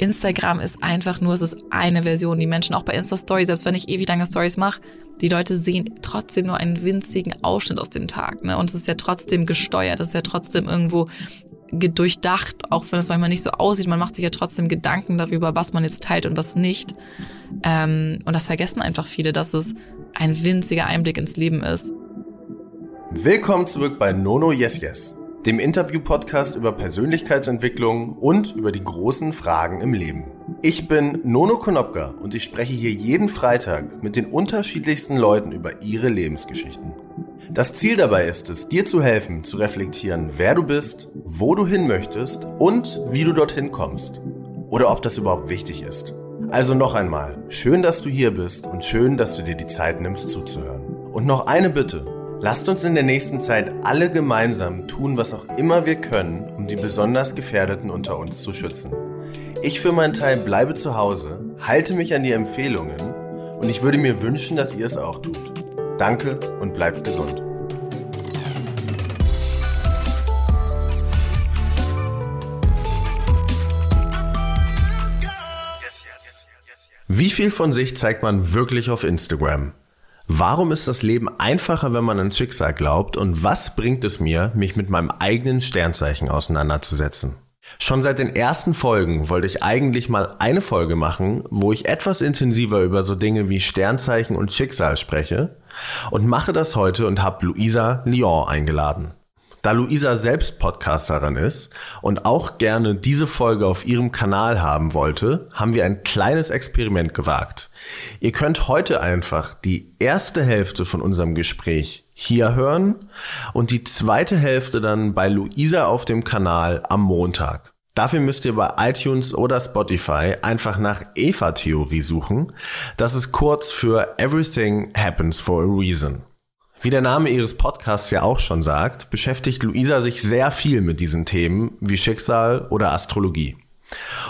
Instagram ist einfach nur, es ist eine Version. Die Menschen auch bei Insta-Stories, selbst wenn ich ewig lange Stories mache, die Leute sehen trotzdem nur einen winzigen Ausschnitt aus dem Tag. Ne? Und es ist ja trotzdem gesteuert, es ist ja trotzdem irgendwo durchdacht, auch wenn es manchmal nicht so aussieht. Man macht sich ja trotzdem Gedanken darüber, was man jetzt teilt und was nicht. Ähm, und das vergessen einfach viele, dass es ein winziger Einblick ins Leben ist. Willkommen zurück bei Nono Yes Yes dem Interview-Podcast über Persönlichkeitsentwicklung und über die großen Fragen im Leben. Ich bin Nono Konopka und ich spreche hier jeden Freitag mit den unterschiedlichsten Leuten über ihre Lebensgeschichten. Das Ziel dabei ist es, dir zu helfen, zu reflektieren, wer du bist, wo du hin möchtest und wie du dorthin kommst. Oder ob das überhaupt wichtig ist. Also noch einmal, schön, dass du hier bist und schön, dass du dir die Zeit nimmst zuzuhören. Und noch eine Bitte. Lasst uns in der nächsten Zeit alle gemeinsam tun, was auch immer wir können, um die besonders Gefährdeten unter uns zu schützen. Ich für meinen Teil bleibe zu Hause, halte mich an die Empfehlungen und ich würde mir wünschen, dass ihr es auch tut. Danke und bleibt gesund. Wie viel von sich zeigt man wirklich auf Instagram? Warum ist das Leben einfacher, wenn man an Schicksal glaubt? Und was bringt es mir, mich mit meinem eigenen Sternzeichen auseinanderzusetzen? Schon seit den ersten Folgen wollte ich eigentlich mal eine Folge machen, wo ich etwas intensiver über so Dinge wie Sternzeichen und Schicksal spreche und mache das heute und habe Luisa Lyon eingeladen. Da Luisa selbst Podcasterin ist und auch gerne diese Folge auf ihrem Kanal haben wollte, haben wir ein kleines Experiment gewagt. Ihr könnt heute einfach die erste Hälfte von unserem Gespräch hier hören und die zweite Hälfte dann bei Luisa auf dem Kanal am Montag. Dafür müsst ihr bei iTunes oder Spotify einfach nach Eva-Theorie suchen. Das ist kurz für Everything Happens for a Reason. Wie der Name ihres Podcasts ja auch schon sagt, beschäftigt Luisa sich sehr viel mit diesen Themen wie Schicksal oder Astrologie.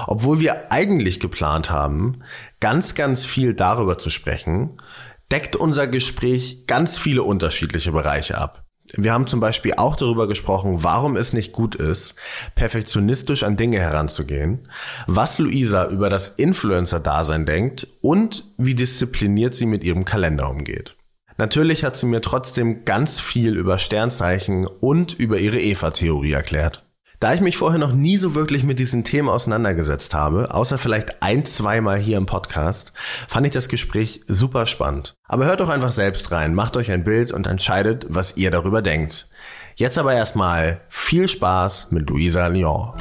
Obwohl wir eigentlich geplant haben, ganz, ganz viel darüber zu sprechen, deckt unser Gespräch ganz viele unterschiedliche Bereiche ab. Wir haben zum Beispiel auch darüber gesprochen, warum es nicht gut ist, perfektionistisch an Dinge heranzugehen, was Luisa über das Influencer-Dasein denkt und wie diszipliniert sie mit ihrem Kalender umgeht. Natürlich hat sie mir trotzdem ganz viel über Sternzeichen und über ihre Eva-Theorie erklärt. Da ich mich vorher noch nie so wirklich mit diesen Themen auseinandergesetzt habe, außer vielleicht ein, zweimal hier im Podcast, fand ich das Gespräch super spannend. Aber hört doch einfach selbst rein, macht euch ein Bild und entscheidet, was ihr darüber denkt. Jetzt aber erstmal viel Spaß mit Luisa Lyon.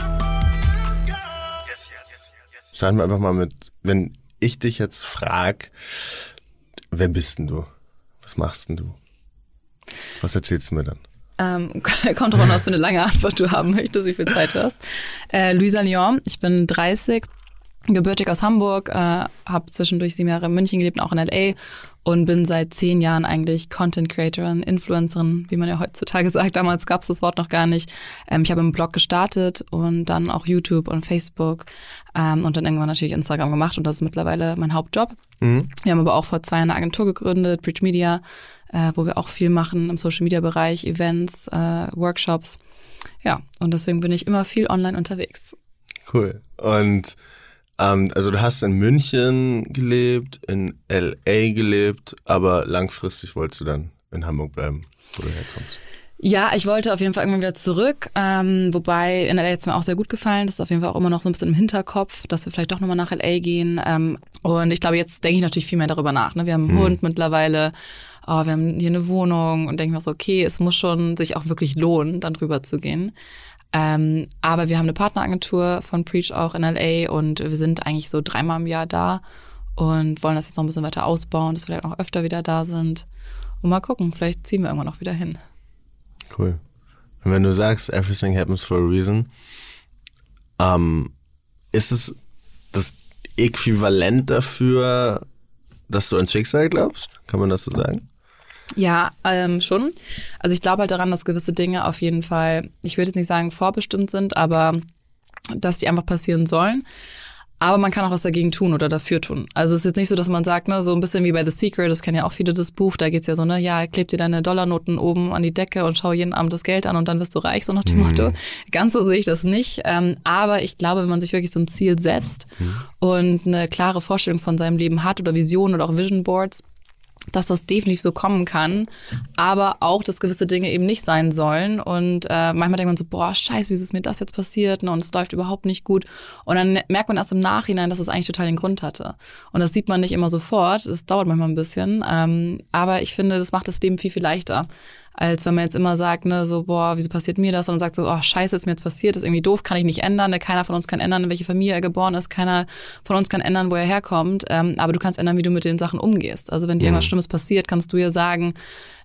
Starten wir einfach mal mit, wenn ich dich jetzt frag, wer bist denn du? Was machst denn du? Was erzählst du mir dann? Ähm, kommt drauf an, was für eine lange Antwort du haben möchtest, wie viel Zeit du hast. Äh, Luisa Lyon, ich bin 30, gebürtig aus Hamburg, äh, habe zwischendurch sieben Jahre in München gelebt, auch in L.A. und bin seit zehn Jahren eigentlich Content Creatorin, Influencerin, wie man ja heutzutage sagt. Damals gab es das Wort noch gar nicht. Ähm, ich habe einen Blog gestartet und dann auch YouTube und Facebook ähm, und dann irgendwann natürlich Instagram gemacht und das ist mittlerweile mein Hauptjob. Mhm. Wir haben aber auch vor zwei Jahren eine Agentur gegründet, Preach Media, äh, wo wir auch viel machen im Social Media Bereich, Events, äh, Workshops. Ja, und deswegen bin ich immer viel online unterwegs. Cool. Und ähm, also du hast in München gelebt, in LA gelebt, aber langfristig wolltest du dann in Hamburg bleiben, wo du herkommst. Ja, ich wollte auf jeden Fall irgendwann wieder zurück. Ähm, wobei in LA jetzt mir auch sehr gut gefallen. Das ist auf jeden Fall auch immer noch so ein bisschen im Hinterkopf, dass wir vielleicht doch nochmal nach LA gehen. Ähm, und ich glaube, jetzt denke ich natürlich viel mehr darüber nach. Ne? Wir haben einen hm. Hund mittlerweile, oh, wir haben hier eine Wohnung und denke mir so, okay, es muss schon sich auch wirklich lohnen, dann drüber zu gehen. Ähm, aber wir haben eine Partneragentur von Preach auch in LA und wir sind eigentlich so dreimal im Jahr da und wollen das jetzt noch ein bisschen weiter ausbauen, dass wir vielleicht auch öfter wieder da sind. Und mal gucken, vielleicht ziehen wir irgendwann noch wieder hin. Cool. Und wenn du sagst, everything happens for a reason, ähm, ist es das Äquivalent dafür, dass du an Schicksal glaubst? Kann man das so sagen? Ja, ähm, schon. Also ich glaube halt daran, dass gewisse Dinge auf jeden Fall, ich würde jetzt nicht sagen vorbestimmt sind, aber dass die einfach passieren sollen. Aber man kann auch was dagegen tun oder dafür tun. Also es ist jetzt nicht so, dass man sagt, ne, so ein bisschen wie bei The Secret, das kennen ja auch viele das Buch, da geht's ja so, ne, ja, kleb dir deine Dollarnoten oben an die Decke und schau jeden Abend das Geld an und dann wirst du reich, so nach dem mhm. Motto. Ganz so sehe ich das nicht. Ähm, aber ich glaube, wenn man sich wirklich so ein Ziel setzt mhm. und eine klare Vorstellung von seinem Leben hat oder Visionen oder auch Vision Boards, dass das definitiv so kommen kann, aber auch, dass gewisse Dinge eben nicht sein sollen. Und äh, manchmal denkt man so, boah, scheiße, wie ist mir das jetzt passiert? Und es läuft überhaupt nicht gut. Und dann merkt man erst im Nachhinein, dass es eigentlich total den Grund hatte. Und das sieht man nicht immer sofort. Es dauert manchmal ein bisschen. Ähm, aber ich finde, das macht das Leben viel, viel leichter als wenn man jetzt immer sagt, ne, so, boah, wieso passiert mir das? Und dann sagt so, oh, scheiße, ist mir jetzt passiert, ist irgendwie doof, kann ich nicht ändern. Ne? Keiner von uns kann ändern, in welche Familie er geboren ist. Keiner von uns kann ändern, wo er herkommt. Ähm, aber du kannst ändern, wie du mit den Sachen umgehst. Also wenn dir mhm. irgendwas Schlimmes passiert, kannst du ja sagen,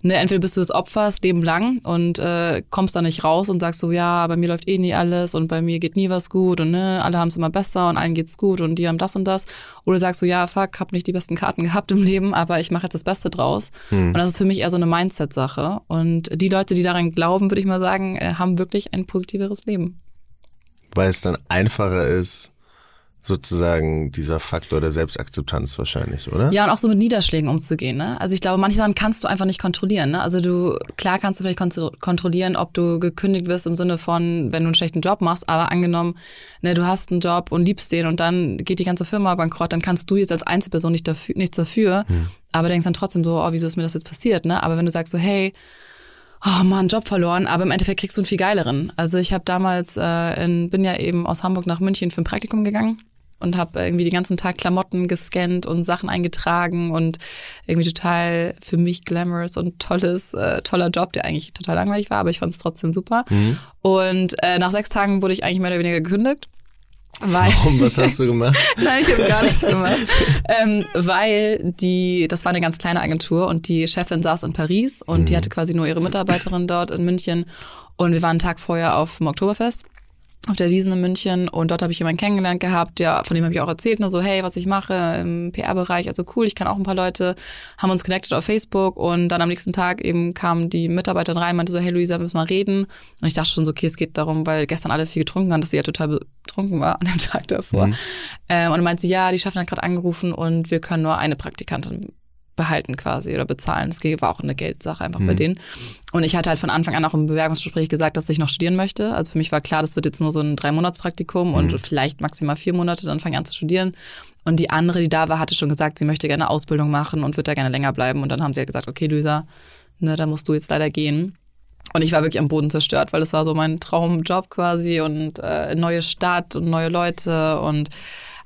ne, entweder bist du das Opfer das Leben lang und äh, kommst da nicht raus und sagst so, ja, bei mir läuft eh nie alles und bei mir geht nie was gut und ne, alle haben es immer besser und allen geht's gut und die haben das und das. Oder sagst du, ja, fuck, hab nicht die besten Karten gehabt im Leben, aber ich mache jetzt das Beste draus. Mhm. Und das ist für mich eher so eine Mindset-Sache. Und die Leute, die daran glauben, würde ich mal sagen, äh, haben wirklich ein positiveres Leben. Weil es dann einfacher ist, sozusagen dieser Faktor der Selbstakzeptanz wahrscheinlich, oder? Ja, und auch so mit Niederschlägen umzugehen. Ne? Also ich glaube, manche Sachen kannst du einfach nicht kontrollieren. Ne? Also du, klar kannst du vielleicht kontrollieren, ob du gekündigt wirst im Sinne von, wenn du einen schlechten Job machst, aber angenommen, ne, du hast einen Job und liebst den und dann geht die ganze Firma bankrott, dann kannst du jetzt als Einzelperson nicht dafür, nichts dafür, hm. aber denkst dann trotzdem so, oh, wieso ist mir das jetzt passiert? Ne? Aber wenn du sagst so, hey, oh Mann, Job verloren, aber im Endeffekt kriegst du einen viel geileren. Also ich habe damals, äh, in, bin ja eben aus Hamburg nach München für ein Praktikum gegangen und habe irgendwie den ganzen Tag Klamotten gescannt und Sachen eingetragen und irgendwie total für mich glamorous und tolles, äh, toller Job, der eigentlich total langweilig war, aber ich fand es trotzdem super. Mhm. Und äh, nach sechs Tagen wurde ich eigentlich mehr oder weniger gekündigt. Weil, Warum? Was hast du gemacht? Nein, ich habe gar nichts gemacht. ähm, weil die, das war eine ganz kleine Agentur und die Chefin saß in Paris und mhm. die hatte quasi nur ihre Mitarbeiterin dort in München. Und wir waren einen Tag vorher auf dem Oktoberfest auf der Wiesen in München und dort habe ich jemanden kennengelernt gehabt, ja, von dem habe ich auch erzählt, nur so, hey, was ich mache im PR-Bereich, also cool, ich kann auch ein paar Leute, haben uns connected auf Facebook und dann am nächsten Tag eben kam die Mitarbeiterin rein, meinte so, hey Luisa, müssen wir mal reden und ich dachte schon so, okay, es geht darum, weil gestern alle viel getrunken haben, dass sie ja total betrunken war an dem Tag davor. Mhm. Ähm, und dann meinte sie, ja, die Chefin hat gerade angerufen und wir können nur eine Praktikantin behalten quasi oder bezahlen. Das war auch eine Geldsache einfach mhm. bei denen. Und ich hatte halt von Anfang an auch im Bewerbungsgespräch gesagt, dass ich noch studieren möchte. Also für mich war klar, das wird jetzt nur so ein Drei-Monats-Praktikum mhm. und vielleicht maximal vier Monate, dann fange ich an zu studieren. Und die andere, die da war, hatte schon gesagt, sie möchte gerne Ausbildung machen und wird da gerne länger bleiben. Und dann haben sie halt gesagt, okay, Luisa, ne, da musst du jetzt leider gehen. Und ich war wirklich am Boden zerstört, weil das war so mein Traumjob quasi und äh, neue Stadt und neue Leute und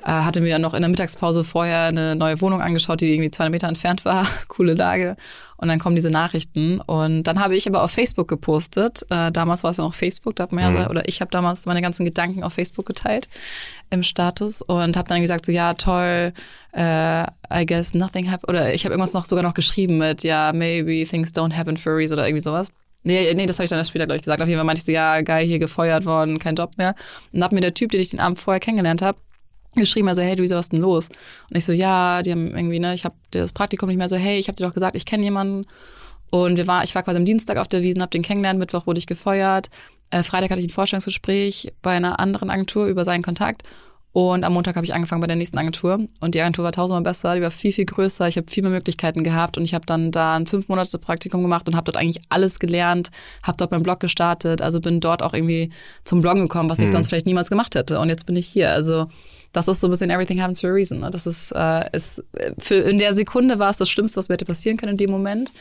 hatte mir dann noch in der Mittagspause vorher eine neue Wohnung angeschaut, die irgendwie 200 Meter entfernt war. Coole Lage. Und dann kommen diese Nachrichten. Und dann habe ich aber auf Facebook gepostet. Äh, damals war es ja noch Facebook, da hat man ja, mhm. oder ich habe damals meine ganzen Gedanken auf Facebook geteilt im Status und habe dann gesagt so ja toll, äh, I guess nothing happened oder ich habe irgendwas noch sogar noch geschrieben mit ja maybe things don't happen for a reason oder irgendwie sowas. Nee, nee, das habe ich dann erst später, glaube ich, gesagt. Auf jeden Fall meinte ich so, ja, geil, hier gefeuert worden, kein Job mehr. Und habe mir der Typ, den ich den Abend vorher kennengelernt habe, geschrieben, also hey, Luisa, was ist denn los? Und ich so, ja, die haben irgendwie, ne, ich habe das Praktikum nicht mehr so, hey, ich habe dir doch gesagt, ich kenne jemanden. Und wir war, ich war quasi am Dienstag auf der Wiesen, habe den kennengelernt, Mittwoch wurde ich gefeuert. Äh, Freitag hatte ich ein Vorstellungsgespräch bei einer anderen Agentur über seinen Kontakt. Und am Montag habe ich angefangen bei der nächsten Agentur. Und die Agentur war tausendmal besser, die war viel, viel größer. Ich habe viel mehr Möglichkeiten gehabt. Und ich habe dann da ein fünf Monate Praktikum gemacht und habe dort eigentlich alles gelernt. Habe dort meinen Blog gestartet. Also bin dort auch irgendwie zum Bloggen gekommen, was ich mhm. sonst vielleicht niemals gemacht hätte. Und jetzt bin ich hier. Also das ist so ein bisschen Everything happens for a reason. Ne? Das ist, äh, ist für in der Sekunde war es das Schlimmste, was mir hätte passieren können in dem Moment.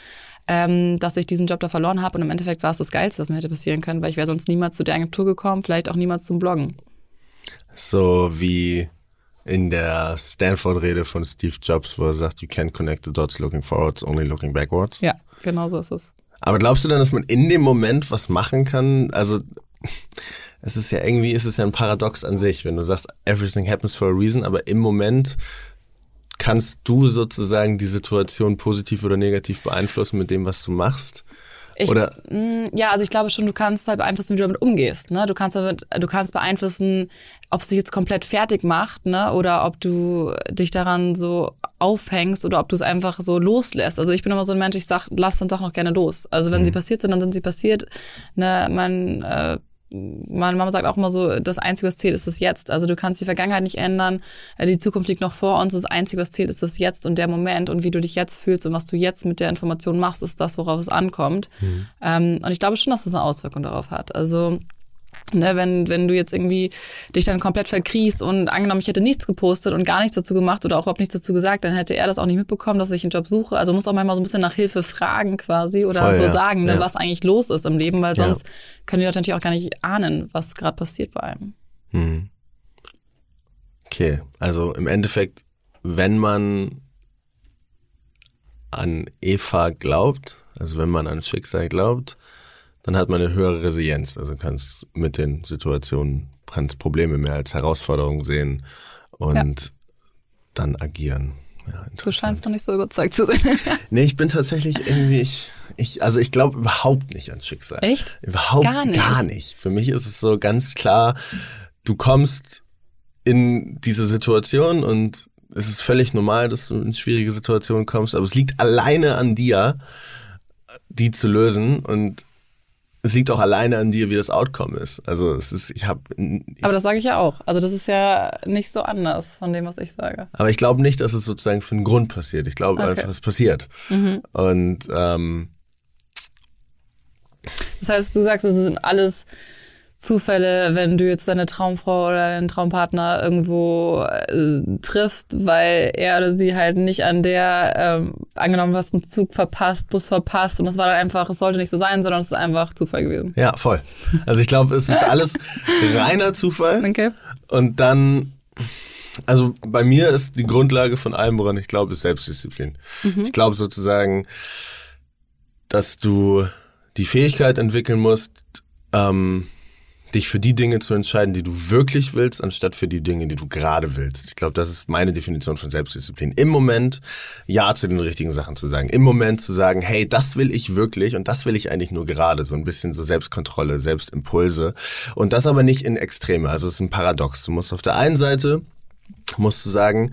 Ähm, dass ich diesen Job da verloren habe und im Endeffekt war es das Geilste, was mir hätte passieren können, weil ich wäre sonst niemals zu der Agentur gekommen, vielleicht auch niemals zum Bloggen. So wie in der Stanford-Rede von Steve Jobs, wo er sagt, you can't connect the dots looking forwards, only looking backwards. Ja, genau so ist es. Aber glaubst du denn, dass man in dem Moment was machen kann? Also es ist ja irgendwie, es ist ja ein Paradox an sich, wenn du sagst, everything happens for a reason, aber im Moment kannst du sozusagen die Situation positiv oder negativ beeinflussen mit dem, was du machst. Ich, Oder? Mm, ja, also ich glaube schon, du kannst halt beeinflussen, wie du damit umgehst. Ne? Du kannst damit, du kannst beeinflussen, ob es dich jetzt komplett fertig macht, ne? Oder ob du dich daran so aufhängst oder ob du es einfach so loslässt. Also ich bin immer so ein Mensch, ich sag, lass dann Sachen auch gerne los. Also wenn mhm. sie passiert sind, dann sind sie passiert. Ne? Man äh, meine Mama sagt auch immer so, das einzige, was zählt, ist das Jetzt. Also du kannst die Vergangenheit nicht ändern, äh, die Zukunft liegt noch vor uns. Das einzige, was zählt, ist das Jetzt und der Moment und wie du dich jetzt fühlst und was du jetzt mit der Information machst, ist das, worauf es ankommt. Mhm. Ähm, und ich glaube schon, dass das eine Auswirkung darauf hat. Also Ne, wenn, wenn du jetzt irgendwie dich dann komplett verkriechst und angenommen, ich hätte nichts gepostet und gar nichts dazu gemacht oder auch überhaupt nichts dazu gesagt, dann hätte er das auch nicht mitbekommen, dass ich einen Job suche. Also muss auch manchmal so ein bisschen nach Hilfe fragen quasi oder Voll, so ja. sagen, ne, ja. was eigentlich los ist im Leben, weil sonst ja. können die Leute natürlich auch gar nicht ahnen, was gerade passiert bei einem. Hm. Okay, also im Endeffekt, wenn man an Eva glaubt, also wenn man an Schicksal glaubt, dann hat man eine höhere Resilienz. Also kannst mit den Situationen, kannst Probleme mehr als Herausforderung sehen und ja. dann agieren. Ja, du scheinst noch nicht so überzeugt zu sein. nee, ich bin tatsächlich irgendwie, ich, ich also ich glaube überhaupt nicht an Schicksal. Echt? Überhaupt gar nicht. gar nicht. Für mich ist es so ganz klar, du kommst in diese Situation und es ist völlig normal, dass du in schwierige Situationen kommst, aber es liegt alleine an dir, die zu lösen und es liegt auch alleine an dir, wie das Outcome ist. Also es ist, ich habe. Aber das sage ich ja auch. Also das ist ja nicht so anders von dem, was ich sage. Aber ich glaube nicht, dass es sozusagen für einen Grund passiert. Ich glaube okay. einfach, es passiert. Mhm. Und ähm, das heißt, du sagst, es sind alles Zufälle, wenn du jetzt deine Traumfrau oder deinen Traumpartner irgendwo äh, triffst, weil er oder sie halt nicht an der, ähm, angenommen hast, einen Zug verpasst, Bus verpasst und das war dann einfach, es sollte nicht so sein, sondern es ist einfach Zufall gewesen. Ja, voll. Also ich glaube, es ist alles reiner Zufall. Okay. Und dann, also bei mir ist die Grundlage von allem, woran ich glaube, ist Selbstdisziplin. Mhm. Ich glaube sozusagen, dass du die Fähigkeit entwickeln musst, ähm, dich für die Dinge zu entscheiden, die du wirklich willst, anstatt für die Dinge, die du gerade willst. Ich glaube, das ist meine Definition von Selbstdisziplin. Im Moment Ja zu den richtigen Sachen zu sagen. Im Moment zu sagen, hey, das will ich wirklich und das will ich eigentlich nur gerade. So ein bisschen so Selbstkontrolle, Selbstimpulse. Und das aber nicht in Extreme. Also es ist ein Paradox. Du musst auf der einen Seite, musst du sagen,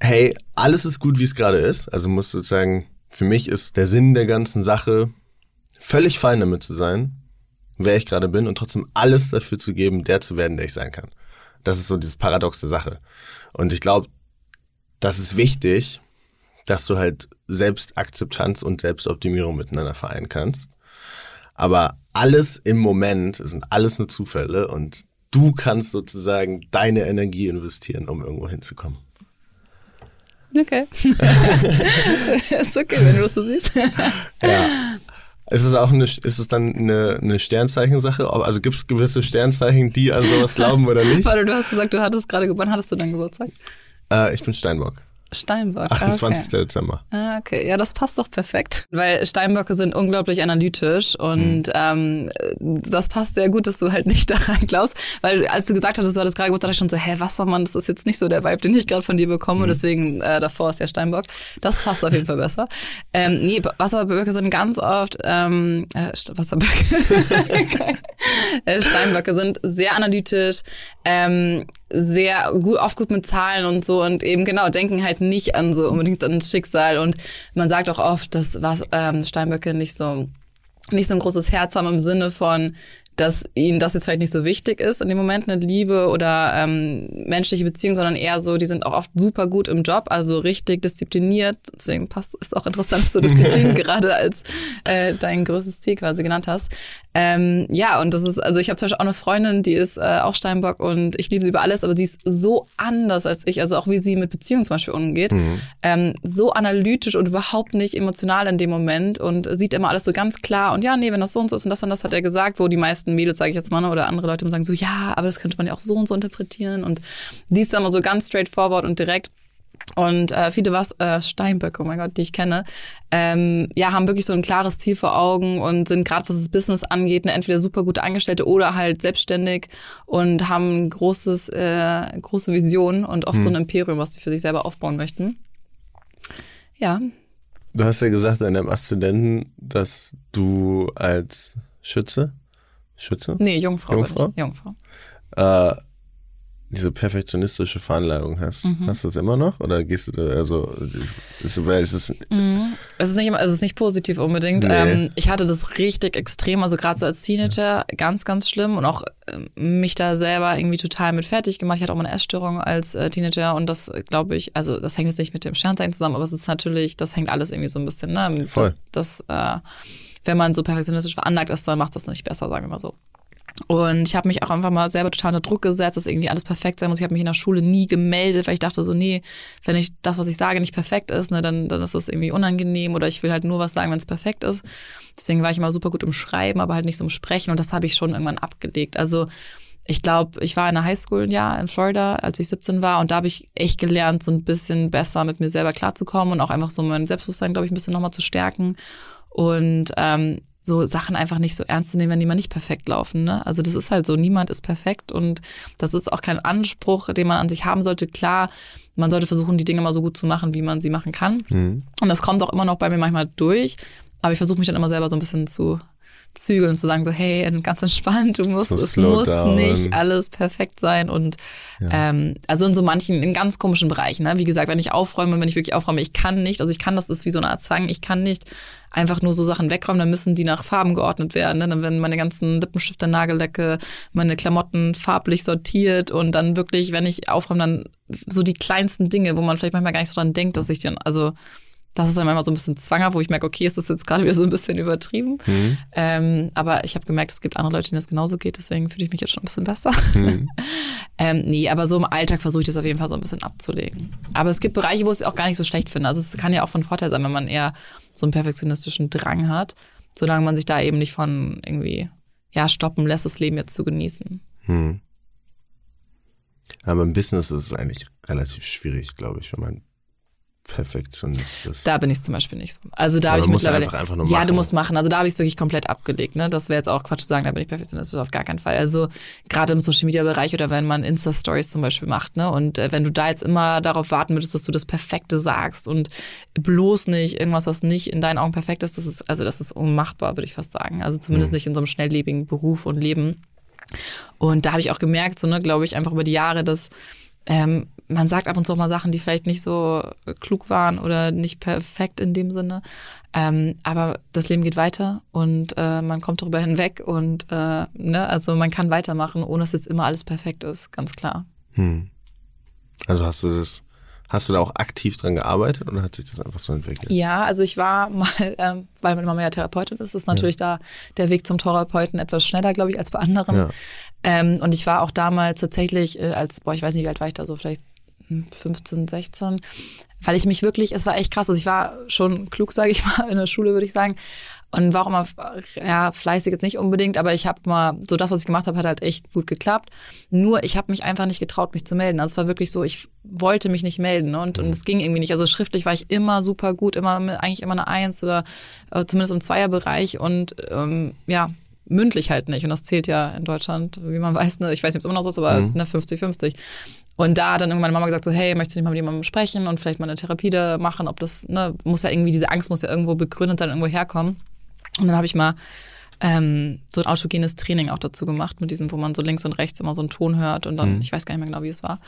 hey, alles ist gut, wie es gerade ist. Also musst du sozusagen, für mich ist der Sinn der ganzen Sache, völlig fein damit zu sein wer ich gerade bin und trotzdem alles dafür zu geben, der zu werden, der ich sein kann. Das ist so dieses paradoxe Sache. Und ich glaube, das ist wichtig, dass du halt Selbstakzeptanz und Selbstoptimierung miteinander vereinen kannst. Aber alles im Moment sind alles nur Zufälle und du kannst sozusagen deine Energie investieren, um irgendwo hinzukommen. Okay. ist okay, wenn du das so siehst. ja. Ist es auch eine, ist es dann eine, eine Sternzeichensache? Also gibt es gewisse Sternzeichen, die an sowas glauben oder nicht? Warte, du hast gesagt, du hattest gerade, wann hattest du deinen Geburtstag? Äh, ich bin Steinbock. Steinbock. 28. Okay. Dezember. Ah, okay. Ja, das passt doch perfekt. Weil Steinböcke sind unglaublich analytisch und hm. ähm, das passt sehr gut, dass du halt nicht daran glaubst. Weil als du gesagt hattest, du hattest gerade Geburtstag, ich schon so, hä, Wassermann, das ist jetzt nicht so der Vibe, den ich gerade von dir bekomme. Hm. Und deswegen äh, davor ist ja Steinbock. Das passt auf jeden Fall besser. Ähm, nee, Wasserböcke sind ganz oft ähm, äh, Wasserböcke. Äh, Steinböcke sind sehr analytisch, ähm, sehr gut, oft gut mit Zahlen und so und eben genau denken halt nicht an so unbedingt an das Schicksal und man sagt auch oft, dass was ähm, Steinböcke nicht so nicht so ein großes Herz haben im Sinne von dass ihnen das jetzt vielleicht nicht so wichtig ist in dem Moment, eine Liebe oder ähm, menschliche Beziehung, sondern eher so, die sind auch oft super gut im Job, also richtig diszipliniert. Deswegen passt, ist auch interessant, dass du Disziplin gerade als äh, dein größtes Ziel quasi genannt hast. Ähm, ja, und das ist, also ich habe zum Beispiel auch eine Freundin, die ist äh, auch Steinbock und ich liebe sie über alles, aber sie ist so anders als ich, also auch wie sie mit Beziehungen zum Beispiel umgeht. Mhm. Ähm, so analytisch und überhaupt nicht emotional in dem Moment und sieht immer alles so ganz klar. Und ja, nee, wenn das so und so ist und das und das hat er gesagt, wo die meisten Mädels, sage ich jetzt mal, ne, oder andere Leute sagen so, ja, aber das könnte man ja auch so und so interpretieren. Und die ist immer so ganz straightforward und direkt. Und äh, viele was äh, Steinböcke, oh mein Gott, die ich kenne, ähm, ja, haben wirklich so ein klares Ziel vor Augen und sind gerade was das Business angeht, ne, entweder super gute Angestellte oder halt selbstständig und haben ein großes, äh, große Vision und oft hm. so ein Imperium, was sie für sich selber aufbauen möchten. Ja. Du hast ja gesagt in deinem Aszendenten, dass du als Schütze, Schütze? Nee, Jungfrau. Jungfrau. Jungfrau. Äh, diese perfektionistische Veranlagung hast. Mhm. Hast du das immer noch? Oder gehst du da, also, ist, weil es ist. Mhm. Es ist nicht immer, es ist nicht positiv unbedingt. Nee. Ähm, ich hatte das richtig extrem, also gerade so als Teenager, ganz, ganz schlimm und auch ähm, mich da selber irgendwie total mit fertig gemacht. Ich hatte auch mal eine Essstörung als äh, Teenager und das glaube ich, also das hängt jetzt nicht mit dem Sternzeichen zusammen, aber es ist natürlich, das hängt alles irgendwie so ein bisschen, ne? Voll. Das, das äh, wenn man so perfektionistisch veranlagt ist, dann macht das nicht besser, sagen wir mal so. Und ich habe mich auch einfach mal selber total unter Druck gesetzt, dass irgendwie alles perfekt sein muss. Ich habe mich in der Schule nie gemeldet, weil ich dachte so, nee, wenn ich das, was ich sage, nicht perfekt ist, ne, dann, dann ist das irgendwie unangenehm oder ich will halt nur was sagen, wenn es perfekt ist. Deswegen war ich immer super gut im Schreiben, aber halt nicht so im Sprechen und das habe ich schon irgendwann abgelegt. Also ich glaube, ich war in der Highschool ein Jahr in Florida, als ich 17 war und da habe ich echt gelernt, so ein bisschen besser mit mir selber klarzukommen und auch einfach so mein Selbstbewusstsein, glaube ich, ein bisschen nochmal zu stärken. Und ähm, so Sachen einfach nicht so ernst zu nehmen, wenn die mal nicht perfekt laufen. Ne? Also das ist halt so, niemand ist perfekt und das ist auch kein Anspruch, den man an sich haben sollte. Klar, man sollte versuchen, die Dinge mal so gut zu machen, wie man sie machen kann. Mhm. Und das kommt auch immer noch bei mir manchmal durch. Aber ich versuche mich dann immer selber so ein bisschen zu zügeln und zu sagen so, hey, ganz entspannt, du musst, So es muss down. nicht alles perfekt sein und ähm, also in so manchen, in ganz komischen Bereichen, ne? wie gesagt, wenn ich aufräume, wenn ich wirklich aufräume, ich kann nicht, also ich kann, das ist wie so eine Art Zwang, ich kann nicht einfach nur so Sachen wegräumen, dann müssen die nach Farben geordnet werden, ne? dann werden meine ganzen Lippenstifte, Nagellecke, meine Klamotten farblich sortiert und dann wirklich, wenn ich aufräume, dann so die kleinsten Dinge, wo man vielleicht manchmal gar nicht so dran denkt, dass ich dann, also das ist dann manchmal so ein bisschen zwanger, wo ich merke, okay, ist das jetzt gerade wieder so ein bisschen übertrieben. Mhm. Ähm, aber ich habe gemerkt, es gibt andere Leute, denen das genauso geht, deswegen fühle ich mich jetzt schon ein bisschen besser. Mhm. ähm, nee, aber so im Alltag versuche ich das auf jeden Fall so ein bisschen abzulegen. Aber es gibt Bereiche, wo ich es auch gar nicht so schlecht finde. Also es kann ja auch von Vorteil sein, wenn man eher so einen perfektionistischen Drang hat, solange man sich da eben nicht von irgendwie, ja, stoppen lässt, das Leben jetzt zu genießen. Hm. Aber im Business ist es eigentlich relativ schwierig, glaube ich, wenn man Perfektionist ist. Da bin ich zum Beispiel nicht so. Also da Ja, habe ich mittlerweile. einfach- einfach nur ja, machen. du musst machen. Also da habe ich es wirklich komplett abgelegt. Ne? Das wäre jetzt auch Quatsch zu sagen, da bin ich perfektionistisch auf gar keinen Fall. Also gerade im Social Media Bereich oder wenn man Insta-Stories zum Beispiel macht, ne? Und äh, wenn du da jetzt immer darauf warten würdest, dass du das Perfekte sagst und bloß nicht irgendwas, was nicht in deinen Augen perfekt ist, das ist, also das ist unmachbar, würde ich fast sagen. Also zumindest Mhm. nicht in so einem schnelllebigen Beruf und Leben. Und da habe ich auch gemerkt, so, ne, glaube ich, einfach über die Jahre, dass ähm, man sagt ab und zu auch mal Sachen, die vielleicht nicht so klug waren oder nicht perfekt in dem Sinne. Ähm, aber das Leben geht weiter und äh, man kommt darüber hinweg und äh, ne, also man kann weitermachen, ohne dass jetzt immer alles perfekt ist, ganz klar. Hm. Also hast du das, hast du da auch aktiv dran gearbeitet oder hat sich das einfach so entwickelt? Ja, also ich war mal, ähm, weil meine Mama ja Therapeutin ist, ist natürlich da der Weg zum Therapeuten etwas schneller, glaube ich, als bei anderen. Ja. Ähm, und ich war auch damals tatsächlich äh, als, boah, ich weiß nicht, wie alt war ich da, so vielleicht 15, 16, weil ich mich wirklich, es war echt krass. Also ich war schon klug, sage ich mal, in der Schule, würde ich sagen. Und war auch immer, ja, fleißig jetzt nicht unbedingt, aber ich habe mal, so das, was ich gemacht habe, hat halt echt gut geklappt. Nur ich habe mich einfach nicht getraut, mich zu melden. Also es war wirklich so, ich wollte mich nicht melden ne? und, und es ging irgendwie nicht. Also schriftlich war ich immer super gut, immer eigentlich immer eine Eins oder äh, zumindest im Zweierbereich und ähm, ja, mündlich halt nicht. Und das zählt ja in Deutschland, wie man weiß, ne, ich weiß nicht, ob es immer noch so ist, aber ne, 50-50. Und da hat dann irgendwann meine Mama gesagt, so, hey, möchtest du nicht mal mit jemandem sprechen und vielleicht mal eine Therapie da machen, ob das, ne, muss ja irgendwie, diese Angst muss ja irgendwo begründet sein, irgendwo herkommen. Und dann habe ich mal ähm, so ein autogenes Training auch dazu gemacht, mit diesem, wo man so links und rechts immer so einen Ton hört und dann, ich weiß gar nicht mehr genau, wie es war.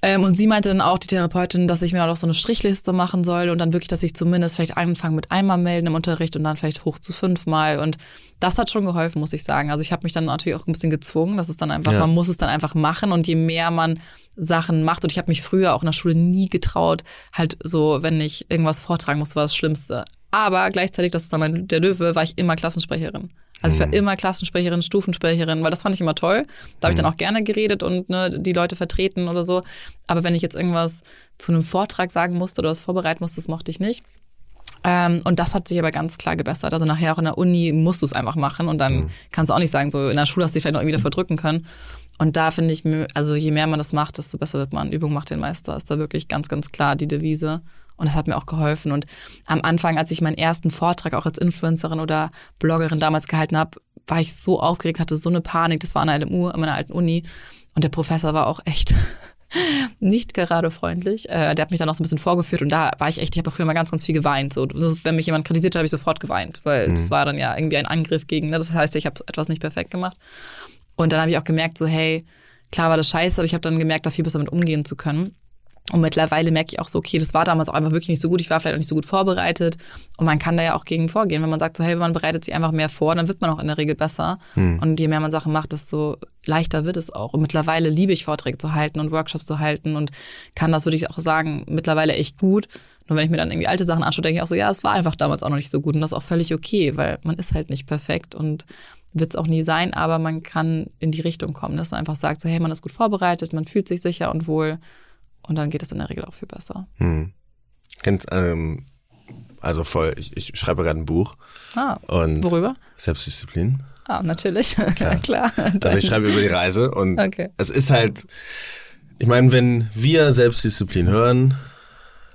Ähm, und sie meinte dann auch, die Therapeutin, dass ich mir noch so eine Strichliste machen soll und dann wirklich, dass ich zumindest vielleicht anfangen mit einmal melden im Unterricht und dann vielleicht hoch zu fünfmal. Und das hat schon geholfen, muss ich sagen. Also ich habe mich dann natürlich auch ein bisschen gezwungen. Das ist dann einfach, Ja. man muss es dann einfach machen. Und je mehr man Sachen macht, und ich habe mich früher auch in der Schule nie getraut, halt so, wenn ich irgendwas vortragen musste, war das Schlimmste. Aber gleichzeitig, das ist dann mein, der Löwe, war ich immer Klassensprecherin. Also ich war immer Klassensprecherin, Stufensprecherin, weil das fand ich immer toll. Da habe ich dann auch gerne geredet und ne, die Leute vertreten oder so. Aber wenn ich jetzt irgendwas zu einem Vortrag sagen musste oder was vorbereiten musste, das mochte ich nicht. Ähm, und das hat sich aber ganz klar gebessert. Also nachher auch in der Uni musst du es einfach machen und dann kannst du auch nicht sagen, so in der Schule hast du dich vielleicht noch irgendwie wieder verdrücken können. Und da finde ich, also je mehr man das macht, desto besser wird man. Übung macht den Meister. Ist da wirklich ganz, ganz klar die Devise. Und das hat mir auch geholfen. Und am Anfang, als ich meinen ersten Vortrag auch als Influencerin oder Bloggerin damals gehalten habe, war ich so aufgeregt, hatte so eine Panik. Das war an der LMU, an meiner alten Uni. Und der Professor war auch echt nicht gerade freundlich. Äh, der hat mich dann auch so ein bisschen vorgeführt und da war ich echt, ich habe auch früher mal ganz, ganz viel geweint. So, wenn mich jemand kritisiert hat, habe ich sofort geweint, weil es war dann ja irgendwie ein Angriff gegen, ne? das heißt, ich habe etwas nicht perfekt gemacht. Und dann habe ich auch gemerkt, so hey, klar war das scheiße, aber ich habe dann gemerkt, da viel besser mit umgehen zu können. Und mittlerweile merke ich auch so, okay, das war damals auch einfach wirklich nicht so gut. Ich war vielleicht auch nicht so gut vorbereitet. Und man kann da ja auch gegen vorgehen. Wenn man sagt, so, hey, man bereitet sich einfach mehr vor, dann wird man auch in der Regel besser. Hm. Und je mehr man Sachen macht, desto leichter wird es auch. Und mittlerweile liebe ich Vorträge zu halten und Workshops zu halten und kann das, würde ich auch sagen, mittlerweile echt gut. Nur wenn ich mir dann irgendwie alte Sachen anschaue, denke ich auch so, ja, es war einfach damals auch noch nicht so gut. Und das ist auch völlig okay, weil man ist halt nicht perfekt und wird es auch nie sein, aber man kann in die Richtung kommen, dass man einfach sagt, so, hey, man ist gut vorbereitet, man fühlt sich sicher und wohl und dann geht es in der Regel auch viel besser. Hm. Kennt, ähm, also voll, ich, ich schreibe gerade ein Buch. Ah, und worüber? Selbstdisziplin. Ah, natürlich. Klar. Klar. Also ich schreibe über die Reise und okay. es ist halt, ich meine, wenn wir Selbstdisziplin hören,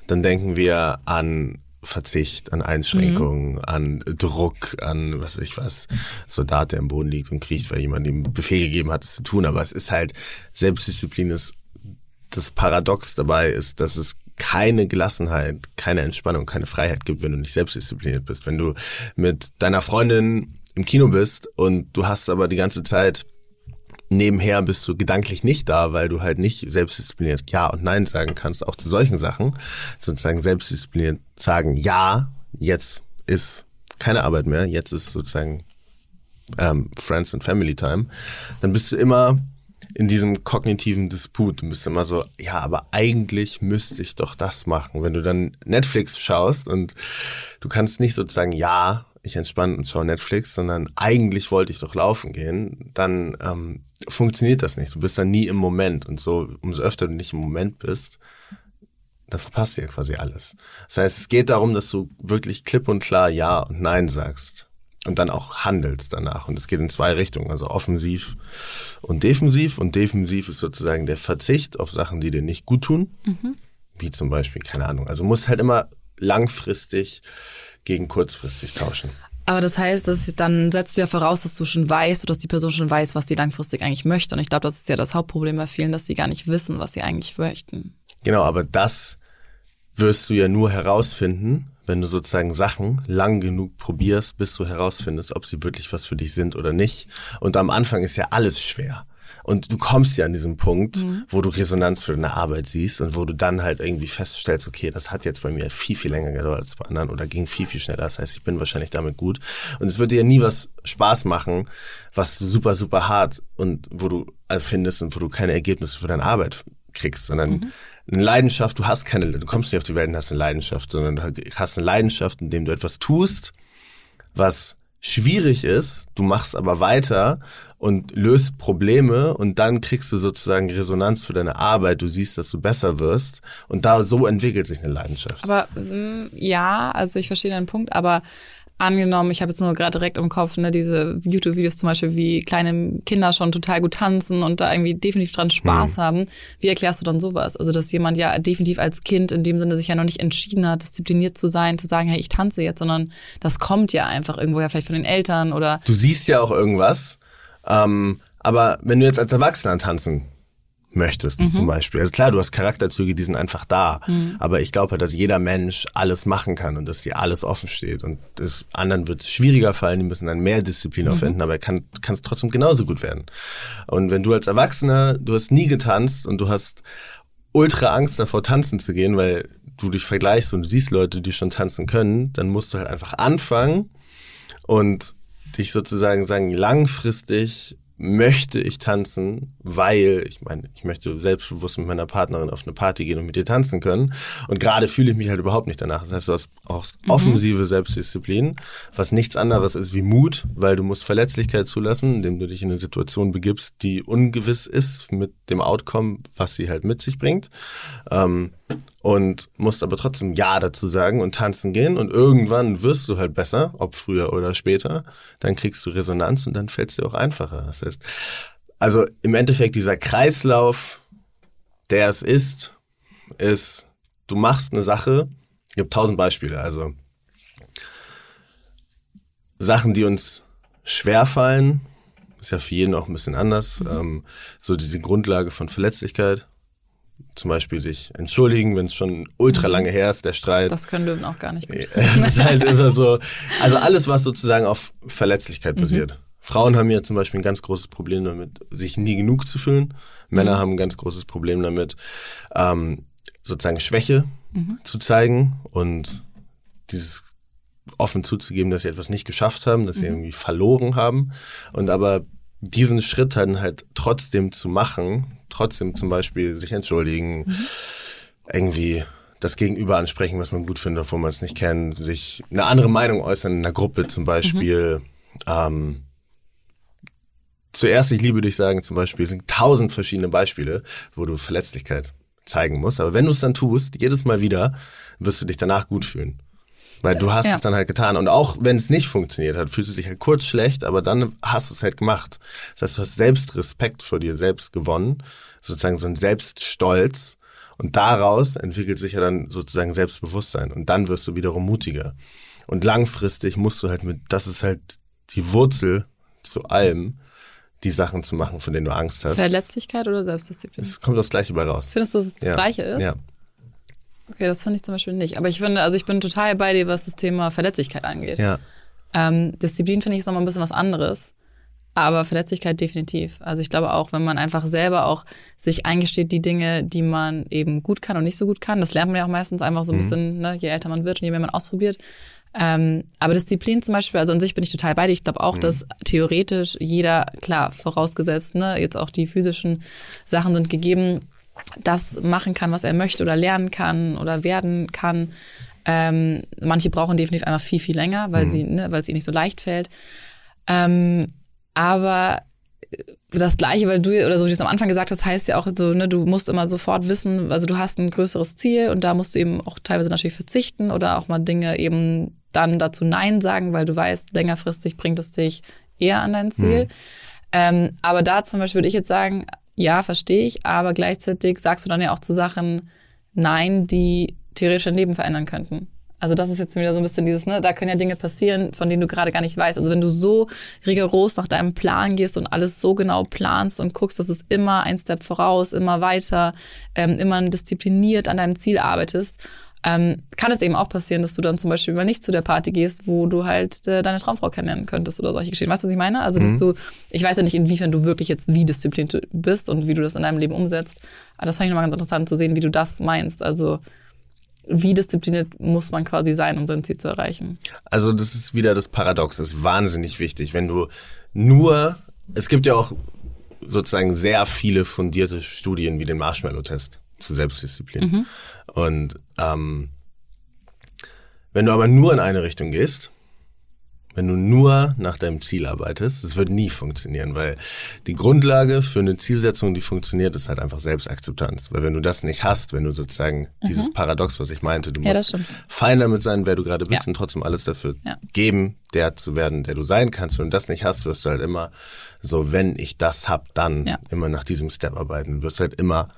dann denken wir an Verzicht, an Einschränkungen, mhm. an Druck, an was weiß ich was, Soldat, der im Boden liegt und kriecht, weil jemand ihm Befehl gegeben hat, es zu tun. Aber es ist halt, Selbstdisziplin ist das Paradox dabei ist, dass es keine Gelassenheit, keine Entspannung, keine Freiheit gibt, wenn du nicht selbstdiszipliniert bist. Wenn du mit deiner Freundin im Kino bist und du hast aber die ganze Zeit nebenher bist du gedanklich nicht da, weil du halt nicht selbstdiszipliniert Ja und Nein sagen kannst, auch zu solchen Sachen. Sozusagen selbstdiszipliniert sagen, ja, jetzt ist keine Arbeit mehr, jetzt ist sozusagen ähm, Friends and Family Time. Dann bist du immer in diesem kognitiven Disput. Du bist immer so, ja, aber eigentlich müsste ich doch das machen. Wenn du dann Netflix schaust und du kannst nicht sozusagen, ja, ich entspanne und schaue Netflix, sondern eigentlich wollte ich doch laufen gehen, dann ähm, funktioniert das nicht. Du bist dann nie im Moment. Und so, umso öfter du nicht im Moment bist, dann verpasst du ja quasi alles. Das heißt, es geht darum, dass du wirklich klipp und klar Ja und Nein sagst und dann auch handelst danach. Und es geht in zwei Richtungen, also offensiv und defensiv. Und defensiv ist sozusagen der Verzicht auf Sachen, die dir nicht gut tun, mhm. wie zum Beispiel, keine Ahnung. Also muss halt immer langfristig gegen kurzfristig tauschen. Aber das heißt, dass dann setzt du ja voraus, dass du schon weißt oder dass die Person schon weiß, was sie langfristig eigentlich möchte. Und ich glaube, das ist ja das Hauptproblem bei vielen, dass sie gar nicht wissen, was sie eigentlich möchten. Genau, aber das wirst du ja nur herausfinden, wenn du sozusagen Sachen lang genug probierst, bis du herausfindest, ob sie wirklich was für dich sind oder nicht. Und am Anfang ist ja alles schwer. Und du kommst ja an diesen Punkt, mhm. wo du Resonanz für deine Arbeit siehst und wo du dann halt irgendwie feststellst, okay, das hat jetzt bei mir viel, viel länger gedauert als bei anderen oder ging viel, viel schneller. Das heißt, ich bin wahrscheinlich damit gut. Und es wird dir nie was Spaß machen, was super, super hart und wo du findest und wo du keine Ergebnisse für deine Arbeit kriegst, sondern mhm. eine Leidenschaft, du hast keine, du kommst nicht auf die Welt und hast eine Leidenschaft, sondern du hast eine Leidenschaft, indem du etwas tust, was schwierig ist, du machst aber weiter und löst Probleme und dann kriegst du sozusagen Resonanz für deine Arbeit, du siehst, dass du besser wirst und da so entwickelt sich eine Leidenschaft. Aber mm, ja, also ich verstehe deinen Punkt, aber angenommen, ich habe jetzt nur gerade direkt im Kopf, ne, diese YouTube-Videos zum Beispiel, wie kleine Kinder schon total gut tanzen und da irgendwie definitiv dran Spaß mhm. haben. Wie erklärst du dann sowas? Also, dass jemand ja definitiv als Kind in dem Sinne sich ja noch nicht entschieden hat, diszipliniert zu sein, zu sagen, hey, ich tanze jetzt, sondern das kommt ja einfach irgendwo ja vielleicht von den Eltern oder. Du siehst ja auch irgendwas. Ähm, aber wenn du jetzt als Erwachsener tanzen möchtest, mhm. zum Beispiel. Also klar, du hast Charakterzüge, die sind einfach da. Mhm. Aber ich glaube, dass jeder Mensch alles machen kann und dass dir alles offen steht. Und das anderen wird es schwieriger fallen, die müssen dann mehr Disziplin mhm. aufwenden, aber kann, kann es trotzdem genauso gut werden. Und wenn du als Erwachsener, du hast nie getanzt und du hast ultra Angst davor, tanzen zu gehen, weil du dich vergleichst und siehst Leute, die schon tanzen können, dann musst du halt einfach anfangen und dich sozusagen sagen, langfristig möchte ich tanzen, weil ich meine, ich möchte selbstbewusst mit meiner Partnerin auf eine Party gehen und mit ihr tanzen können. Und gerade fühle ich mich halt überhaupt nicht danach. Das heißt, du hast auch mhm. offensive Selbstdisziplin, was nichts anderes ist wie Mut, weil du musst Verletzlichkeit zulassen, indem du dich in eine Situation begibst, die ungewiss ist mit dem Outcome, was sie halt mit sich bringt. Ähm, und musst aber trotzdem Ja dazu sagen und tanzen gehen. Und irgendwann wirst du halt besser, ob früher oder später, dann kriegst du Resonanz und dann fällt es dir auch einfacher. Das heißt, also im Endeffekt dieser Kreislauf, der es ist, ist, du machst eine Sache, es gibt tausend Beispiele, also Sachen, die uns schwerfallen, ist ja für jeden auch ein bisschen anders, mhm. ähm, so diese Grundlage von Verletzlichkeit, zum Beispiel sich entschuldigen, wenn es schon ultra lange her ist, der Streit. Das können Löwen auch gar nicht gut. es ist halt immer so, also alles, was sozusagen auf Verletzlichkeit basiert. Mhm. Frauen haben ja zum Beispiel ein ganz großes Problem damit, sich nie genug zu fühlen. Männer mhm. haben ein ganz großes Problem damit, ähm, sozusagen Schwäche mhm. zu zeigen und dieses offen zuzugeben, dass sie etwas nicht geschafft haben, dass sie mhm. irgendwie verloren haben. Und aber diesen Schritt dann halt trotzdem zu machen, trotzdem zum Beispiel sich entschuldigen, mhm. irgendwie das Gegenüber ansprechen, was man gut findet, wo man es nicht kennt, sich eine andere Meinung äußern in einer Gruppe zum Beispiel. Mhm. Ähm, zuerst, ich liebe dich sagen zum Beispiel, sind tausend verschiedene Beispiele, wo du Verletzlichkeit zeigen musst. Aber wenn du es dann tust, jedes Mal wieder, wirst du dich danach gut fühlen. Weil du hast ja. es dann halt getan. Und auch wenn es nicht funktioniert hat, fühlst du dich halt kurz schlecht, aber dann hast du es halt gemacht. Das heißt, du hast selbst Respekt vor dir selbst gewonnen, sozusagen so ein Selbststolz. Und daraus entwickelt sich ja dann sozusagen Selbstbewusstsein. Und dann wirst du wiederum mutiger. Und langfristig musst du halt mit, das ist halt die Wurzel zu allem, die Sachen zu machen, von denen du Angst hast. Verletzlichkeit oder Selbstdisziplin? Es kommt das Gleiche bei raus. Findest du, dass es das ja. Gleiche ist? Ja. Okay, das finde ich zum Beispiel nicht. Aber ich finde, also ich bin total bei dir, was das Thema Verletzlichkeit angeht. Ja. Ähm, Disziplin finde ich ist nochmal ein bisschen was anderes. Aber Verletzlichkeit definitiv. Also ich glaube auch, wenn man einfach selber auch sich eingesteht, die Dinge, die man eben gut kann und nicht so gut kann, das lernt man ja auch meistens einfach so ein mhm. bisschen, ne, je älter man wird und je mehr man ausprobiert. Ähm, aber Disziplin zum Beispiel, also an sich bin ich total bei dir. Ich glaube auch, mhm. dass theoretisch jeder, klar, vorausgesetzt, ne, jetzt auch die physischen Sachen sind gegeben, das machen kann, was er möchte oder lernen kann oder werden kann. Ähm, manche brauchen definitiv einfach viel, viel länger, weil mhm. sie, ne, weil es ihnen nicht so leicht fällt. Ähm, aber das Gleiche, weil du, oder so wie du es am Anfang gesagt hast, heißt ja auch so, ne, du musst immer sofort wissen, also du hast ein größeres Ziel und da musst du eben auch teilweise natürlich verzichten oder auch mal Dinge eben dann dazu Nein sagen, weil du weißt, längerfristig bringt es dich eher an dein Ziel. Mhm. Ähm, aber da zum Beispiel würde ich jetzt sagen, ja, verstehe ich, aber gleichzeitig sagst du dann ja auch zu Sachen Nein, die theoretisch dein Leben verändern könnten. Also das ist jetzt wieder so ein bisschen dieses, ne, da können ja Dinge passieren, von denen du gerade gar nicht weißt. Also wenn du so rigoros nach deinem Plan gehst und alles so genau planst und guckst, dass es immer ein Step voraus, immer weiter, ähm, immer diszipliniert an deinem Ziel arbeitest ähm, kann es eben auch passieren, dass du dann zum Beispiel mal nicht zu der Party gehst, wo du halt äh, deine Traumfrau kennenlernen könntest oder solche Geschichten. Weißt du, was ich meine? Also, dass mhm. du, ich weiß ja nicht, inwiefern du wirklich jetzt wie diszipliniert bist und wie du das in deinem Leben umsetzt. Aber das fand ich nochmal ganz interessant zu sehen, wie du das meinst. Also, wie diszipliniert muss man quasi sein, um sein Ziel zu erreichen? Also, das ist wieder das Paradox. Das ist wahnsinnig wichtig. Wenn du nur, es gibt ja auch sozusagen sehr viele fundierte Studien wie den Marshmallow-Test zu Selbstdisziplin. Mhm. Und ähm, wenn du aber nur in eine Richtung gehst, wenn du nur nach deinem Ziel arbeitest, das wird nie funktionieren, weil die Grundlage für eine Zielsetzung, die funktioniert, ist halt einfach Selbstakzeptanz. Weil wenn du das nicht hast, wenn du sozusagen mhm. dieses Paradox, was ich meinte, du ja, musst fein damit sein, wer du gerade bist ja. und trotzdem alles dafür ja. geben, der zu werden, der du sein kannst. Wenn du das nicht hast, wirst du halt immer so, wenn ich das hab, dann immer nach diesem Step arbeiten. Du wirst halt immer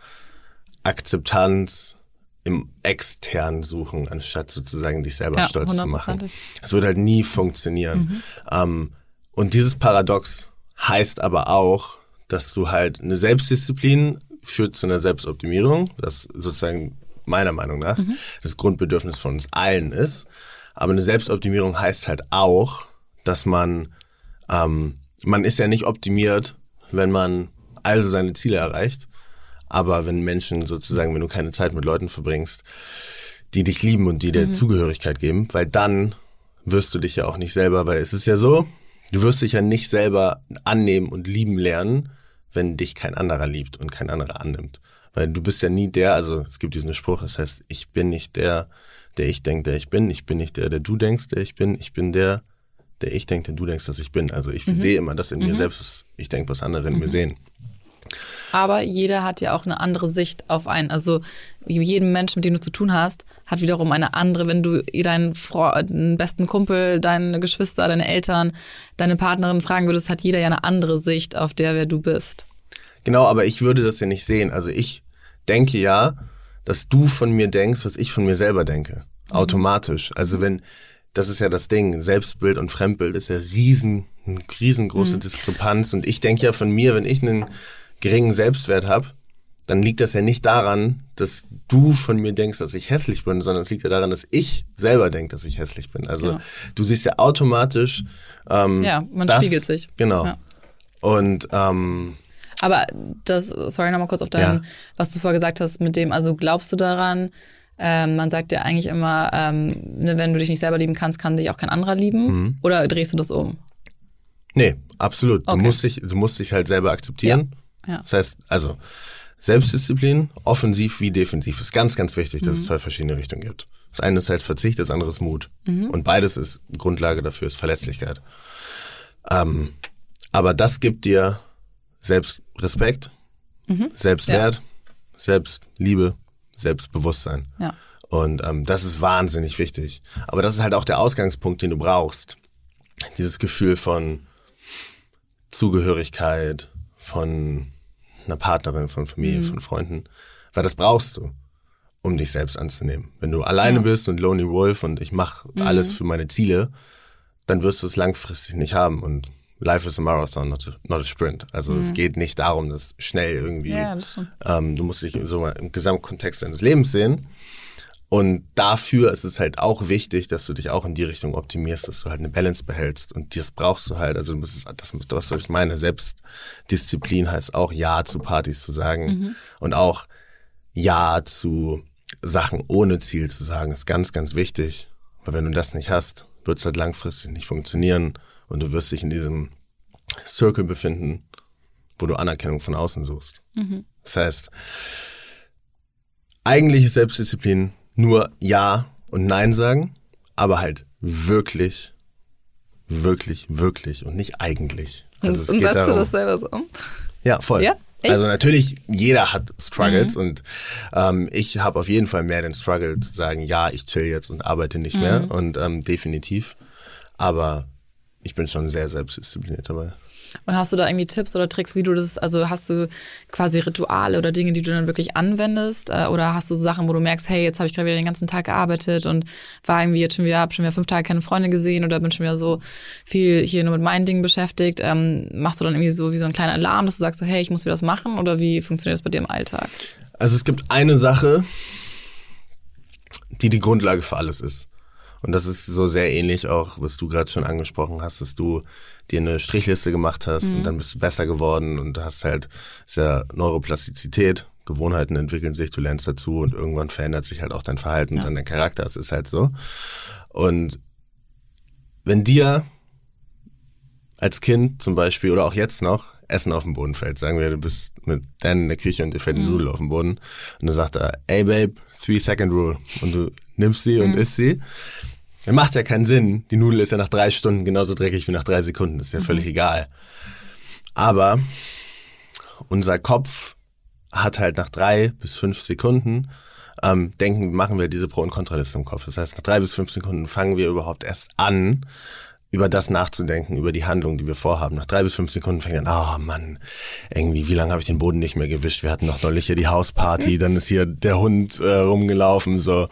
Akzeptanz im externen suchen, anstatt sozusagen dich selber ja, stolz zu machen. Es wird halt nie funktionieren. Mhm. Ähm, und dieses Paradox heißt aber auch, dass du halt eine Selbstdisziplin führt zu einer Selbstoptimierung, das sozusagen meiner Meinung nach mhm. das Grundbedürfnis von uns allen ist. Aber eine Selbstoptimierung heißt halt auch, dass man, ähm, man ist ja nicht optimiert, wenn man also seine Ziele erreicht, aber wenn Menschen sozusagen, wenn du keine Zeit mit Leuten verbringst, die dich lieben und die dir mhm. Zugehörigkeit geben, weil dann wirst du dich ja auch nicht selber, weil es ist ja so, du wirst dich ja nicht selber annehmen und lieben lernen, wenn dich kein anderer liebt und kein anderer annimmt. Weil du bist ja nie der, also es gibt diesen Spruch, das heißt, ich bin nicht der, der ich denke, der ich bin, ich bin nicht der, der du denkst, der ich bin, ich bin der, der ich denke, der du denkst, dass ich bin. Also ich mhm. sehe immer das in mhm. mir selbst, ich denke, was andere in mir mhm. sehen. Aber jeder hat ja auch eine andere Sicht auf einen. Also jeden Menschen, mit dem du zu tun hast, hat wiederum eine andere. Wenn du deinen, deinen besten Kumpel, deine Geschwister, deine Eltern, deine Partnerin fragen würdest, hat jeder ja eine andere Sicht auf der, wer du bist. Genau, aber ich würde das ja nicht sehen. Also ich denke ja, dass du von mir denkst, was ich von mir selber denke. Mhm. Automatisch. Also wenn, das ist ja das Ding, Selbstbild und Fremdbild ist ja riesen, eine riesengroße mhm. Diskrepanz. Und ich denke ja von mir, wenn ich einen geringen Selbstwert habe, dann liegt das ja nicht daran, dass du von mir denkst, dass ich hässlich bin, sondern es liegt ja daran, dass ich selber denke, dass ich hässlich bin. Also genau. du siehst ja automatisch. Ähm, ja, man das, spiegelt sich. Genau. Ja. Und ähm, Aber das, sorry nochmal kurz auf dein, Ja. was du vorher gesagt hast, mit dem, also glaubst du daran, ähm, man sagt ja eigentlich immer, ähm, ne, wenn du dich nicht selber lieben kannst, kann dich auch kein anderer lieben. Mhm. Oder drehst du das um? Nee, absolut. Du, Okay. musst dich, du musst dich halt selber akzeptieren. Ja. Das heißt, also Selbstdisziplin, offensiv wie defensiv, ist ganz, ganz wichtig, dass Mhm. es zwei verschiedene Richtungen gibt. Das eine ist halt Verzicht, das andere ist Mut. Mhm. Und beides ist Grundlage dafür, ist Verletzlichkeit. Ähm, aber das gibt dir Selbstrespekt, Mhm. Selbstwert, Selbstliebe, Selbstbewusstsein. Ja. Und ähm, das ist wahnsinnig wichtig. Aber das ist halt auch der Ausgangspunkt, den du brauchst. Dieses Gefühl von Zugehörigkeit, von einer Partnerin, von Familie, von Freunden. Weil das brauchst du, um dich selbst anzunehmen. Wenn du alleine Ja. bist und Lonely Wolf und ich mache alles für meine Ziele, dann wirst du es langfristig nicht haben. Und Life is a Marathon, not a, not a Sprint. Also es geht nicht darum, dass schnell irgendwie Ja, das ähm, du musst dich so mal im Gesamtkontext deines Lebens sehen. Und dafür ist es halt auch wichtig, dass du dich auch in die Richtung optimierst, dass du halt eine Balance behältst. Und das brauchst du halt. Also du musst, das, was ich meine, Selbstdisziplin heißt auch Ja zu Partys zu sagen. Und auch Ja zu Sachen ohne Ziel zu sagen, ist ganz, ganz wichtig. Weil wenn du das nicht hast, wird es halt langfristig nicht funktionieren. Und du wirst dich in diesem Circle befinden, wo du Anerkennung von außen suchst. Das heißt, eigentlich ist Selbstdisziplin nur Ja und Nein sagen, aber halt wirklich, wirklich, wirklich und nicht eigentlich. Also es und geht setzt du darum, das selber so um? ja, voll. Ja? Echt? Also natürlich, jeder hat Mhm. Struggles und ähm, ich habe auf jeden Fall mehr den Struggle zu sagen, ja, ich chill jetzt und arbeite nicht Mhm. mehr und ähm, definitiv. Aber ich bin schon sehr selbstdiszipliniert dabei. Und hast du da irgendwie Tipps oder Tricks, wie du das, also hast du quasi Rituale oder Dinge, die du dann wirklich anwendest? Äh, Oder hast du so Sachen, wo du merkst, hey, jetzt habe ich gerade wieder den ganzen Tag gearbeitet und war irgendwie jetzt schon wieder, habe schon wieder fünf Tage keine Freunde gesehen oder bin schon wieder so viel hier nur mit meinen Dingen beschäftigt. Ähm, machst du dann irgendwie so wie so einen kleinen Alarm, dass du sagst, so, hey, ich muss wieder was machen? Oder wie funktioniert das bei dir im Alltag? Also es gibt eine Sache, die die Grundlage für alles ist. Und das ist so sehr ähnlich auch, was du gerade schon angesprochen hast, dass du dir eine Strichliste gemacht hast und dann bist du besser geworden und hast halt, ist ja Neuroplastizität, Gewohnheiten entwickeln sich, du lernst dazu und irgendwann verändert sich halt auch dein Verhalten, dann dein Charakter, es ist halt so. Und wenn dir als Kind zum Beispiel oder auch jetzt noch Essen auf den Boden fällt. Sagen wir, du bist mit Dan in der Küche und dir fällt eine Nudel auf den Boden und du sagt er, ey Babe, three second rule und du nimmst sie und isst sie. Dann macht ja keinen Sinn. Die Nudel ist ja nach drei Stunden genauso dreckig wie nach drei Sekunden. Das ist ja völlig egal. Aber unser Kopf hat halt nach drei bis fünf Sekunden ähm, denken, machen wir diese Pro- und Kontraliste im Kopf. Das heißt, nach drei bis fünf Sekunden fangen wir überhaupt erst an, über das nachzudenken, über die Handlung, die wir vorhaben. Nach drei bis fünf Sekunden fängt an, oh Mann, irgendwie, wie lange habe ich den Boden nicht mehr gewischt? Wir hatten doch neulich hier die Hausparty, dann ist hier der Hund äh, rumgelaufen, so.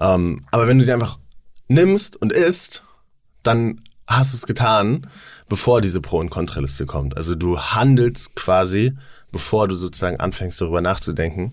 Ähm, aber wenn du sie einfach nimmst und isst, dann hast du es getan, bevor diese Pro- und Kontraliste kommt. Also du handelst quasi, bevor du sozusagen anfängst, darüber nachzudenken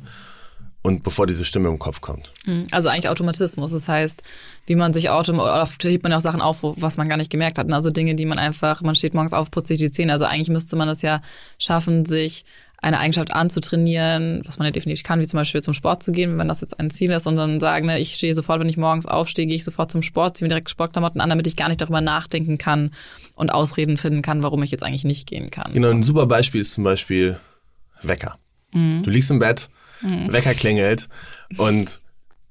und bevor diese Stimme im Kopf kommt. Also eigentlich Automatismus. Das heißt, wie man sich autom oft hebt man ja auch Sachen auf, was man gar nicht gemerkt hat. Also Dinge, die man einfach, man steht morgens auf, putzt sich die Zähne. Also eigentlich müsste man es ja schaffen, sich eine Eigenschaft anzutrainieren, was man ja definitiv kann, wie zum Beispiel zum Sport zu gehen, wenn das jetzt ein Ziel ist und dann sagen, ne, ich stehe sofort, wenn ich morgens aufstehe, gehe ich sofort zum Sport, ziehe mir direkt Sportklamotten an, damit ich gar nicht darüber nachdenken kann und Ausreden finden kann, warum ich jetzt eigentlich nicht gehen kann. Genau, ein super Beispiel ist zum Beispiel Wecker. Du liegst im Bett, Wecker klingelt und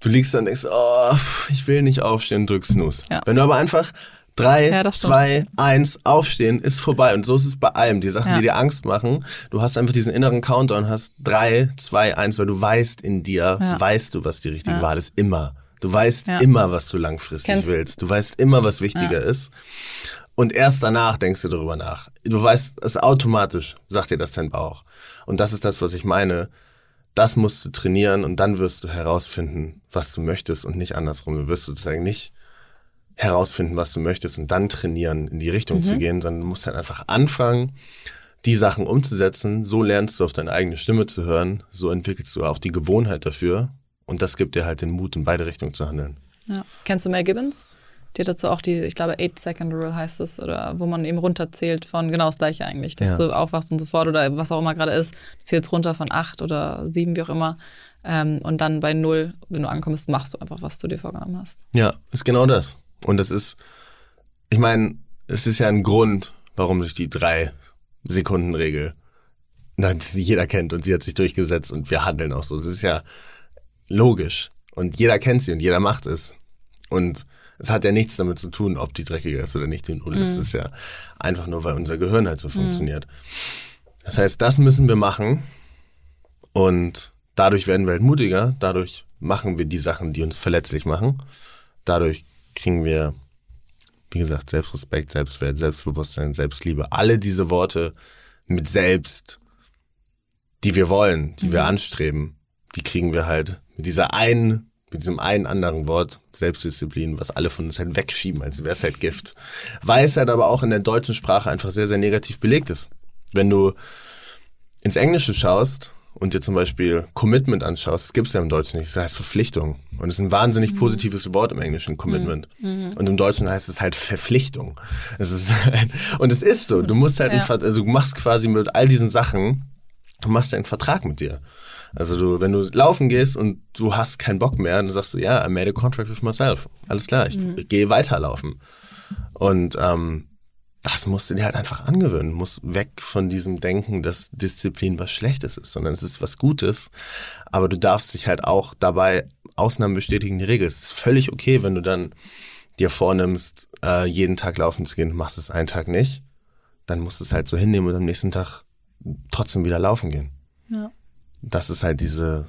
du liegst dann und denkst, oh, ich will nicht aufstehen, drückst Snooze. Ja. Wenn du aber einfach drei, Ja, zwei, eins, aufstehen, ist vorbei. Und so ist es bei allem. Die Sachen, Ja. die dir Angst machen, du hast einfach diesen inneren Countdown, hast drei, zwei, eins, weil du weißt in dir, Ja. weißt du, was die richtige Wahl ist, immer. Du weißt immer, was du langfristig Kennst- willst. Du weißt immer, was wichtiger ist. Und erst danach denkst du darüber nach. Du weißt, es automatisch sagt dir das dein Bauch. Und das ist das, was ich meine. Das musst du trainieren und dann wirst du herausfinden, was du möchtest und nicht andersrum. Du wirst sozusagen nicht herausfinden, was du möchtest und dann trainieren, in die Richtung zu gehen, sondern du musst halt einfach anfangen, die Sachen umzusetzen. So lernst du auf deine eigene Stimme zu hören. So entwickelst du auch die Gewohnheit dafür. Und das gibt dir halt den Mut, in beide Richtungen zu handeln. Ja. Kennst du Mel Gibbons? Die hat dazu auch die, ich glaube, 8-Second-Rule heißt es, oder wo man eben runterzählt von genau das gleiche eigentlich, dass Ja. du aufwachst und so fort oder was auch immer gerade ist. Du zählst runter von 8 oder 7, wie auch immer. Ähm, und dann bei 0, wenn du ankommst, machst du einfach, was du dir vorgenommen hast. Ja, ist genau das. Und das ist, ich meine, es ist ja ein Grund, warum sich die drei Sekunden Regel, die jeder kennt und die hat sich durchgesetzt und wir handeln auch so. Es ist ja logisch und jeder kennt sie und jeder macht es. Und es hat ja nichts damit zu tun, ob die dreckiger ist oder nicht. Die Null ist es ja einfach nur, weil unser Gehirn halt so funktioniert. Das heißt, das müssen wir machen und dadurch werden wir halt mutiger, dadurch machen wir die Sachen, die uns verletzlich machen. Dadurch kriegen wir, wie gesagt, Selbstrespekt, Selbstwert, Selbstbewusstsein, Selbstliebe, alle diese Worte mit selbst, die wir wollen, die wir anstreben, die kriegen wir halt mit dieser einen, mit diesem einen anderen Wort, Selbstdisziplin, was alle von uns halt wegschieben, als wäre es halt Gift. Weil es halt aber auch in der deutschen Sprache einfach sehr, sehr negativ belegt ist. Wenn du ins Englische schaust und dir zum Beispiel Commitment anschaust, das gibt's ja im Deutschen nicht, das heißt Verpflichtung. Und es ist ein wahnsinnig positives Wort im Englischen, Commitment. Und im Deutschen heißt es halt Verpflichtung. Es ist und es ist so, du musst halt, Ja. einen, also du machst quasi mit all diesen Sachen, du machst einen Vertrag mit dir. Also du, wenn du laufen gehst und du hast keinen Bock mehr, dann sagst du, ja, I made a contract with myself. Alles klar, ich gehe weiterlaufen. Und ähm, das musst du dir halt einfach angewöhnen. Du musst weg von diesem Denken, dass Disziplin was Schlechtes ist, sondern es ist was Gutes. Aber du darfst dich halt auch dabei, Ausnahmen bestätigen die Regel. Es ist völlig okay, wenn du dann dir vornimmst, äh, jeden Tag laufen zu gehen, machst es einen Tag nicht. Dann musst du es halt so hinnehmen und am nächsten Tag trotzdem wieder laufen gehen. Ja. Das ist halt diese,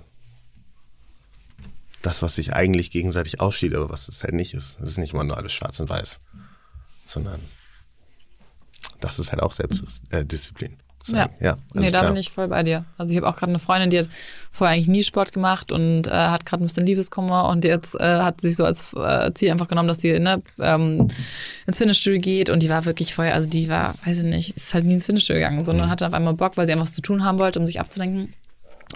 das, was sich eigentlich gegenseitig ausschließt, aber was es halt nicht ist. Es ist nicht immer nur alles schwarz und weiß, sondern das ist halt auch Selbstdisziplin. Äh. Ja. ja Nee, da klar. bin ich voll bei dir. Also ich habe auch gerade eine Freundin, die hat vorher eigentlich nie Sport gemacht und äh, hat gerade ein bisschen Liebeskummer und jetzt äh, hat sich so als äh, Ziel einfach genommen, dass sie ne, ähm, ins Fitnessstudio geht und die war wirklich vorher, also die war, weiß ich nicht, ist halt nie ins Fitnessstudio gegangen, sondern hatte auf einmal Bock, weil sie einfach was zu tun haben wollte, um sich abzulenken.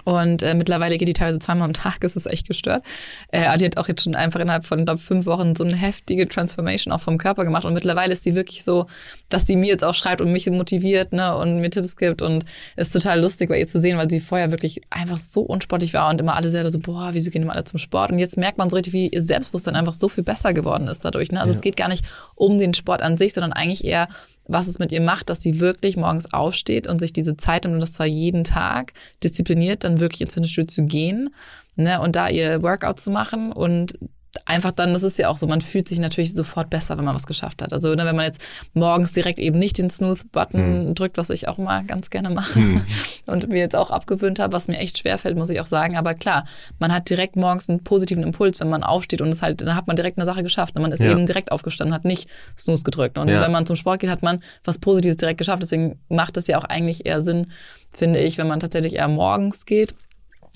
Und äh, mittlerweile geht die teilweise zweimal am Tag, es ist echt gestört. Äh, aber die hat auch jetzt schon einfach innerhalb von glaub, fünf Wochen so eine heftige Transformation auch vom Körper gemacht. Und mittlerweile ist sie wirklich so, dass sie mir jetzt auch schreibt und mich motiviert ne, und mir Tipps gibt. Und ist total lustig bei ihr zu sehen, weil sie vorher wirklich einfach so unsportlich war und immer alle selber so, boah, wieso gehen immer alle zum Sport? Und jetzt merkt man so richtig, wie ihr Selbstbewusstsein einfach so viel besser geworden ist dadurch. Ne? Also es geht gar nicht um den Sport an sich, sondern eigentlich eher was es mit ihr macht, dass sie wirklich morgens aufsteht und sich diese Zeit nimmt, und das zwar jeden Tag, diszipliniert dann wirklich ins Fitnessstudio zu gehen ne, und da ihr Workout zu machen und einfach dann, das ist ja auch so, man fühlt sich natürlich sofort besser, wenn man was geschafft hat. Also ne, wenn man jetzt morgens direkt eben nicht den Snooth-Button drückt, was ich auch mal ganz gerne mache und mir jetzt auch abgewöhnt habe, was mir echt schwerfällt, muss ich auch sagen. Aber klar, man hat direkt morgens einen positiven Impuls, wenn man aufsteht und es halt, dann hat man direkt eine Sache geschafft. Und man ist Ja. eben direkt aufgestanden, hat nicht Snooze gedrückt. Und Ja. wenn man zum Sport geht, hat man was Positives direkt geschafft. Deswegen macht es ja auch eigentlich eher Sinn, finde ich, wenn man tatsächlich eher morgens geht.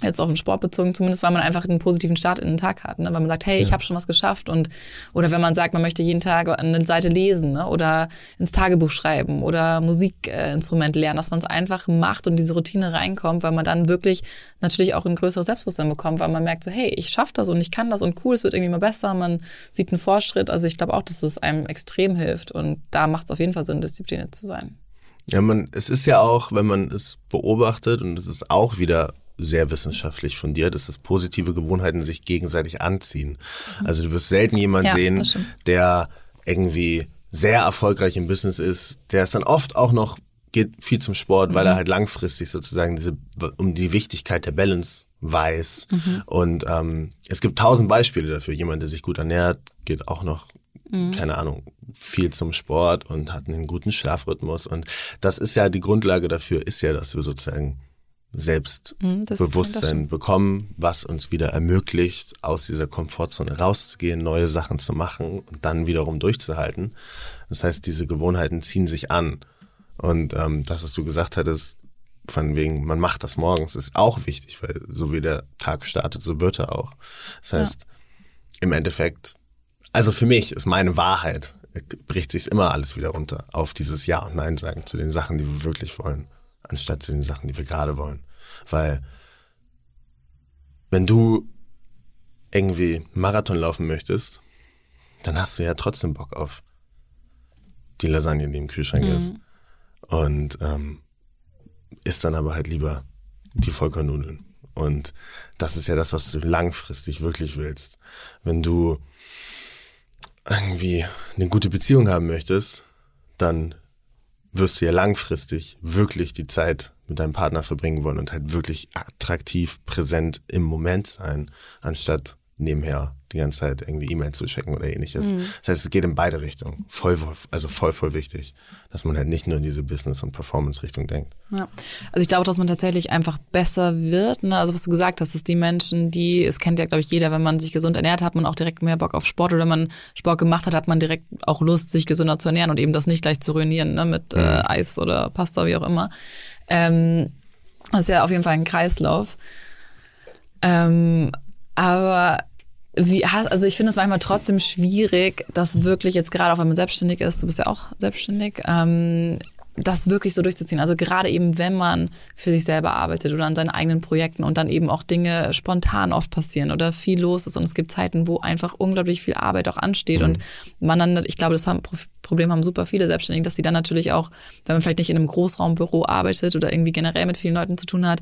Jetzt auf den Sport bezogen zumindest, weil man einfach einen positiven Start in den Tag hat. Ne? Weil man sagt, hey, ich habe schon was geschafft. Und oder wenn man sagt, man möchte jeden Tag eine Seite lesen ne? oder ins Tagebuch schreiben oder Musikinstrument lernen, dass man es einfach macht und diese Routine reinkommt, weil man dann wirklich natürlich auch ein größeres Selbstbewusstsein bekommt, weil man merkt so, hey, ich schaffe das und ich kann das und cool, es wird irgendwie mal besser, man sieht einen Fortschritt. Also ich glaube auch, dass es einem extrem hilft und da macht es auf jeden Fall Sinn, diszipliniert zu sein. Ja, man, es ist ja auch, wenn man es beobachtet, und es ist auch wieder sehr wissenschaftlich fundiert, ist, dass positive Gewohnheiten sich gegenseitig anziehen. Also du wirst selten jemand Ja, sehen, der irgendwie sehr erfolgreich im Business ist, der ist dann oft auch noch geht viel zum Sport, weil er halt langfristig sozusagen diese um die Wichtigkeit der Balance weiß. Und ähm, es gibt tausend Beispiele dafür. Jemand, der sich gut ernährt, geht auch noch keine Ahnung, viel zum Sport und hat einen guten Schlafrhythmus. Und das ist ja die Grundlage dafür, ist ja, dass wir sozusagen Mhm, Selbstbewusstsein das bekommen, was uns wieder ermöglicht, aus dieser Komfortzone rauszugehen, neue Sachen zu machen und dann wiederum durchzuhalten. Das heißt, diese Gewohnheiten ziehen sich an. Und ähm, das, was du gesagt hattest, von wegen, man macht das morgens, ist auch wichtig, weil so wie der Tag startet, so wird er auch. Das heißt, im Endeffekt, also für mich ist meine Wahrheit, bricht sich immer alles wieder runter auf dieses Ja und Nein sagen zu den Sachen, die wir wirklich wollen, anstatt zu den Sachen, die wir gerade wollen. Weil wenn du irgendwie Marathon laufen möchtest, dann hast du ja trotzdem Bock auf die Lasagne, die im Kühlschrank mhm. ist. Und ähm, isst dann aber halt lieber die Vollkornnudeln. Und das ist ja das, was du langfristig wirklich willst. Wenn du irgendwie eine gute Beziehung haben möchtest, dann wirst du ja langfristig wirklich die Zeit mit deinem Partner verbringen wollen und halt wirklich attraktiv präsent im Moment sein, anstatt nebenher die ganze Zeit irgendwie E-Mails zu checken oder ähnliches. Mhm. Das heißt, es geht in beide Richtungen. Voll, also voll, voll wichtig, dass man halt nicht nur in diese Business- und Performance-Richtung denkt. Ja. Also ich glaube, dass man tatsächlich einfach besser wird. Ne? Also was du gesagt hast, dass die Menschen, die, es kennt ja, glaube ich, jeder, wenn man sich gesund ernährt, hat man auch direkt mehr Bock auf Sport oder wenn man Sport gemacht hat, hat man direkt auch Lust, sich gesünder zu ernähren und eben das nicht gleich zu ruinieren ne? mit äh, mhm. äh, Eis oder Pasta, wie auch immer. Ähm, das ist ja auf jeden Fall ein Kreislauf. Ähm, aber wie, also ich finde es manchmal trotzdem schwierig, das wirklich jetzt gerade auch, wenn man selbstständig ist, du bist ja auch selbstständig, ähm, das wirklich so durchzuziehen. Also gerade eben, wenn man für sich selber arbeitet oder an seinen eigenen Projekten und dann eben auch Dinge spontan oft passieren oder viel los ist und es gibt Zeiten, wo einfach unglaublich viel Arbeit auch ansteht mhm. und man dann, ich glaube, das haben, Problem haben super viele Selbstständige, dass sie dann natürlich auch, wenn man vielleicht nicht in einem Großraumbüro arbeitet oder irgendwie generell mit vielen Leuten zu tun hat,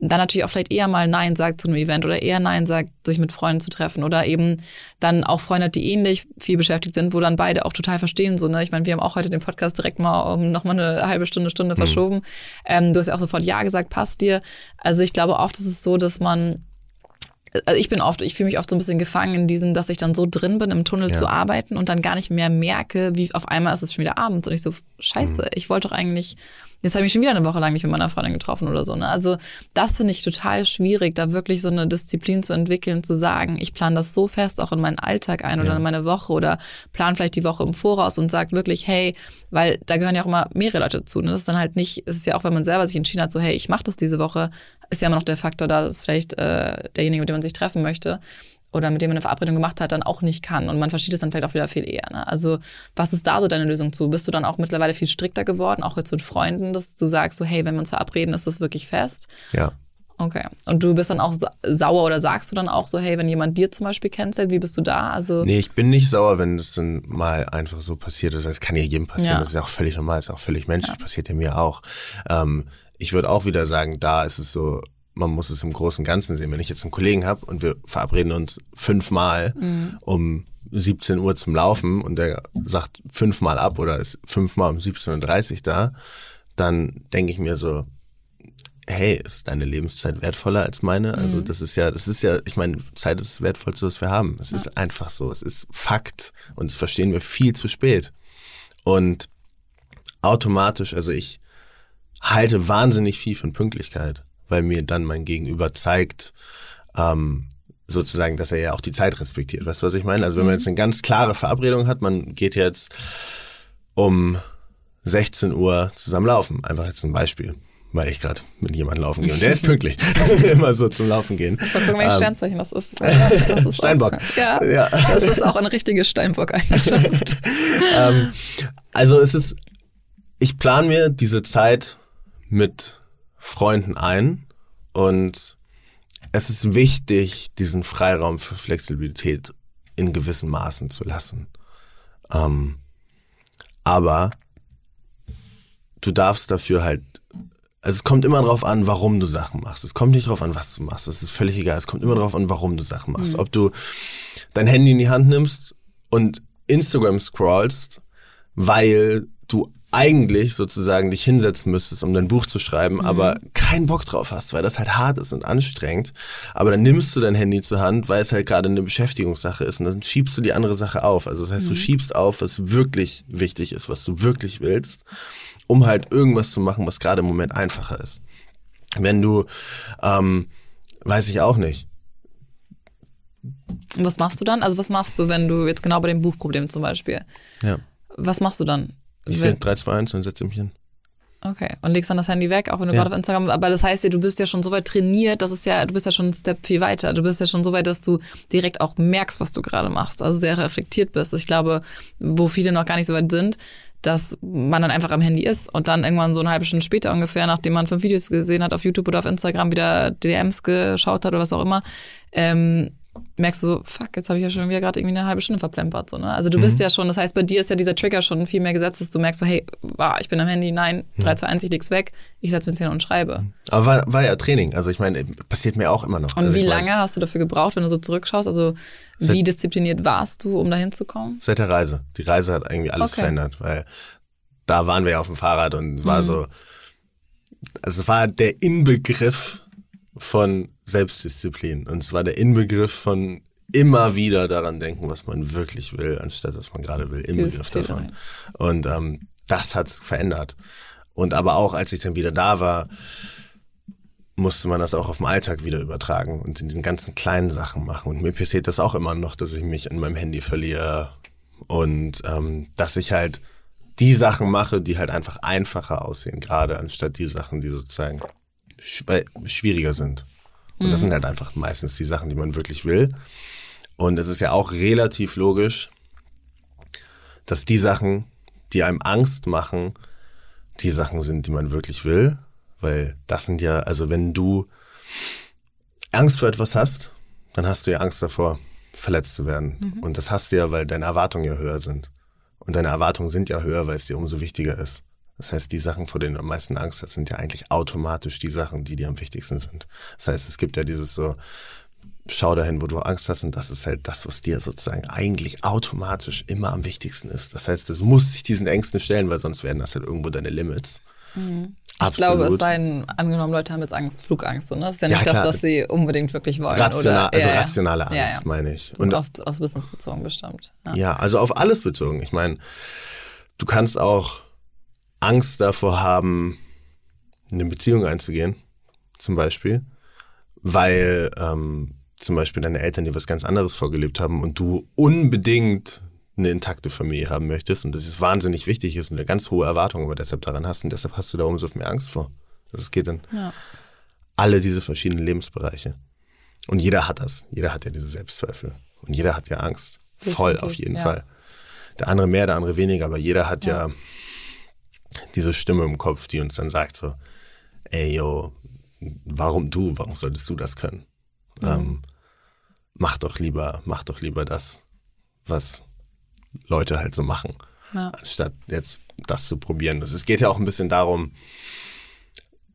dann natürlich auch vielleicht eher mal Nein sagt zu einem Event oder eher Nein sagt, sich mit Freunden zu treffen oder eben dann auch Freunde hat, die ähnlich viel beschäftigt sind, wo dann beide auch total verstehen. So, ne? Ich meine, wir haben auch heute den Podcast direkt mal um nochmal eine halbe Stunde, Stunde mhm. verschoben. Ähm, du hast ja auch sofort Ja gesagt, passt dir. Also ich glaube oft ist es so, dass man also ich bin oft, ich fühle mich oft so ein bisschen gefangen in diesem, dass ich dann so drin bin, im Tunnel ja. zu arbeiten und dann gar nicht mehr merke, wie auf einmal ist es schon wieder abends und ich so, scheiße, mhm. ich wollte doch eigentlich Jetzt habe ich mich schon wieder eine Woche lang nicht mit meiner Freundin getroffen oder so. Ne? Also das finde ich total schwierig, da wirklich so eine Disziplin zu entwickeln, zu sagen, ich plane das so fest auch in meinen Alltag ein oder ja. in meine Woche oder plan vielleicht die Woche im Voraus und sag wirklich, hey, weil da gehören ja auch immer mehrere Leute zu. Ne? Das ist dann halt nicht, es ist ja auch, wenn man selber sich entschieden hat, so hey, ich mache das diese Woche, ist ja immer noch der Faktor da, dass vielleicht äh, derjenige, mit dem man sich treffen möchte, oder mit dem man eine Verabredung gemacht hat, dann auch nicht kann. Und man versteht es dann vielleicht auch wieder viel eher. Ne? Also was ist da so deine Lösung zu? Bist du dann auch mittlerweile viel strikter geworden, auch jetzt mit Freunden, dass du sagst, so hey, wenn wir uns verabreden, ist das wirklich fest? Ja. Okay. Und du bist dann auch sauer oder sagst du dann auch so, hey, wenn jemand dir zum Beispiel cancelt, wie bist du da? Also nee, ich bin nicht sauer, wenn das dann mal einfach so passiert ist. Das kann ja jedem passieren. Ja. Das ist ja auch völlig normal, das ist auch völlig menschlich, ja. passiert ja mir auch. Ähm, ich würde auch wieder sagen, da ist es so, man muss es im Großen und Ganzen sehen. Wenn ich jetzt einen Kollegen habe und wir verabreden uns fünfmal mhm. um 17 Uhr zum Laufen und der sagt fünfmal ab oder ist fünfmal um 17.30 Uhr da, dann denke ich mir so, hey, ist deine Lebenszeit wertvoller als meine? Also mhm. Also das ist ja, das ist ja, ich meine, Zeit ist das Wertvollste, was wir haben. Es ja. ist einfach so, es ist Fakt und das verstehen wir viel zu spät. Und automatisch, also ich halte wahnsinnig viel von Pünktlichkeit weil mir dann mein Gegenüber zeigt, ähm, sozusagen, dass er ja auch die Zeit respektiert. Weißt du, was ich meine? Also wenn man mhm. jetzt eine ganz klare Verabredung hat, man geht jetzt um 16 Uhr zusammen laufen. Einfach jetzt ein Beispiel, weil ich gerade mit jemandem laufen gehe und der ist pünktlich. Immer so zum Laufen gehen. Das ist ähm, Sternzeichen, das ist, das ist Steinbock. Auch, ja, ja, das ist auch eine richtige Steinbock-Eigenschaft. ähm, also es ist, ich plane mir diese Zeit mit Freunden ein und es ist wichtig, diesen Freiraum für Flexibilität in gewissen Maßen zu lassen. Ähm, aber du darfst dafür halt, also es kommt immer darauf an, warum du Sachen machst. Es kommt nicht darauf an, was du machst. Es ist völlig egal. Es kommt immer darauf an, warum du Sachen machst. Mhm. Ob du dein Handy in die Hand nimmst und Instagram scrollst, weil du eigentlich sozusagen dich hinsetzen müsstest, um dein Buch zu schreiben, mhm. aber keinen Bock drauf hast, weil das halt hart ist und anstrengend. Aber dann nimmst du dein Handy zur Hand, weil es halt gerade eine Beschäftigungssache ist und dann schiebst du die andere Sache auf. Also das heißt, mhm. du schiebst auf, was wirklich wichtig ist, was du wirklich willst, um halt irgendwas zu machen, was gerade im Moment einfacher ist. Wenn du, ähm, weiß ich auch nicht, und was machst du dann? Also was machst du, wenn du jetzt genau bei dem Buchproblem zum Beispiel? Ja. Was machst du dann? Ich finde 3, 2, 1 und setze mich hin. Okay. Und legst dann das Handy weg, auch wenn du ja. gerade auf Instagram, aber das heißt ja, du bist ja schon so weit trainiert, das ist ja, du bist ja schon einen Step viel weiter. Du bist ja schon so weit, dass du direkt auch merkst, was du gerade machst, also sehr reflektiert bist. Ich glaube, wo viele noch gar nicht so weit sind, dass man dann einfach am Handy ist und dann irgendwann so eine halbe Stunde später ungefähr, nachdem man fünf Videos gesehen hat auf YouTube oder auf Instagram, wieder DMs geschaut hat oder was auch immer, ähm, merkst du so, fuck, jetzt habe ich ja schon wieder gerade irgendwie eine halbe Stunde verplempert. So, ne? Also du bist Mhm. ja schon, das heißt, bei dir ist ja dieser Trigger schon viel mehr gesetzt, dass du merkst so, hey, wow, ich bin am Handy, nein, 3, 2, 1, ich leg's weg, ich setze mich hin und schreibe. Aber war, war ja Training. Also ich meine, passiert mir auch immer noch. Und also wie lange hast du dafür gebraucht, wenn du so zurückschaust? Also Seit- wie diszipliniert warst du, um da hinzukommen? Seit der Reise. Die Reise hat irgendwie alles Okay. verändert, weil da waren wir ja auf dem Fahrrad und es Mhm. war so, also es war der Inbegriff von Selbstdisziplin und es war der Inbegriff von immer wieder daran denken, was man wirklich will, anstatt was man gerade will, Inbegriff davon. Und ähm, das hat's verändert. Und aber auch, als ich dann wieder da war, musste man das auch auf den Alltag wieder übertragen und in diesen ganzen kleinen Sachen machen. Und mir passiert das auch immer noch, dass ich mich in meinem Handy verliere und ähm, dass ich halt die Sachen mache, die halt einfach einfacher aussehen, gerade anstatt die Sachen, die sozusagen schw- schwieriger sind. Und das sind halt einfach meistens die Sachen, die man wirklich will. Und es ist ja auch relativ logisch, dass die Sachen, die einem Angst machen, die Sachen sind, die man wirklich will. Weil das sind ja, also wenn du Angst vor etwas hast, dann hast du ja Angst davor, verletzt zu werden. Und das hast du ja, weil deine Erwartungen ja höher sind. Und deine Erwartungen sind ja höher, weil es dir umso wichtiger ist. Das heißt, die Sachen, vor denen du am meisten Angst hast, sind ja eigentlich automatisch die Sachen, die dir am wichtigsten sind. Das heißt, es gibt ja dieses so, schau dahin, wo du Angst hast und das ist halt das, was dir sozusagen eigentlich automatisch immer am wichtigsten ist. Das heißt, du musst dich diesen Ängsten stellen, weil sonst werden das halt irgendwo deine Limits. Ich glaube, es sei denn, angenommen, Leute haben jetzt Angst, Flugangst. So, ne? Das ist ja Ja, nicht klar. das, was sie unbedingt wirklich wollen. Rational, oder? also Ja, rationale Angst, Ja, meine ich. Und Und auf, aufs Business bezogen bestimmt. Ja, also auf alles bezogen. Ich meine, du kannst auch Angst davor haben, eine Beziehung einzugehen, zum Beispiel, weil ähm, zum Beispiel deine Eltern dir was ganz anderes vorgelebt haben und du unbedingt eine intakte Familie haben möchtest und das ist wahnsinnig wichtig ist und eine ganz hohe Erwartung aber deshalb daran hast und deshalb hast du da umso mehr Angst vor. Das geht in Ja. alle diese verschiedenen Lebensbereiche. Und jeder hat das. Jeder hat ja diese Selbstzweifel. Und jeder hat ja Angst. Voll, Definitiv, auf jeden ja. Fall. Der andere mehr, der andere weniger, aber jeder hat ja. Diese Stimme im Kopf, die uns dann sagt so, ey, yo, warum du? Warum solltest du das können? Mhm. Ähm, mach doch lieber, mach doch lieber das, was Leute halt so machen, Ja. anstatt jetzt das zu probieren. Das, es geht ja auch ein bisschen darum,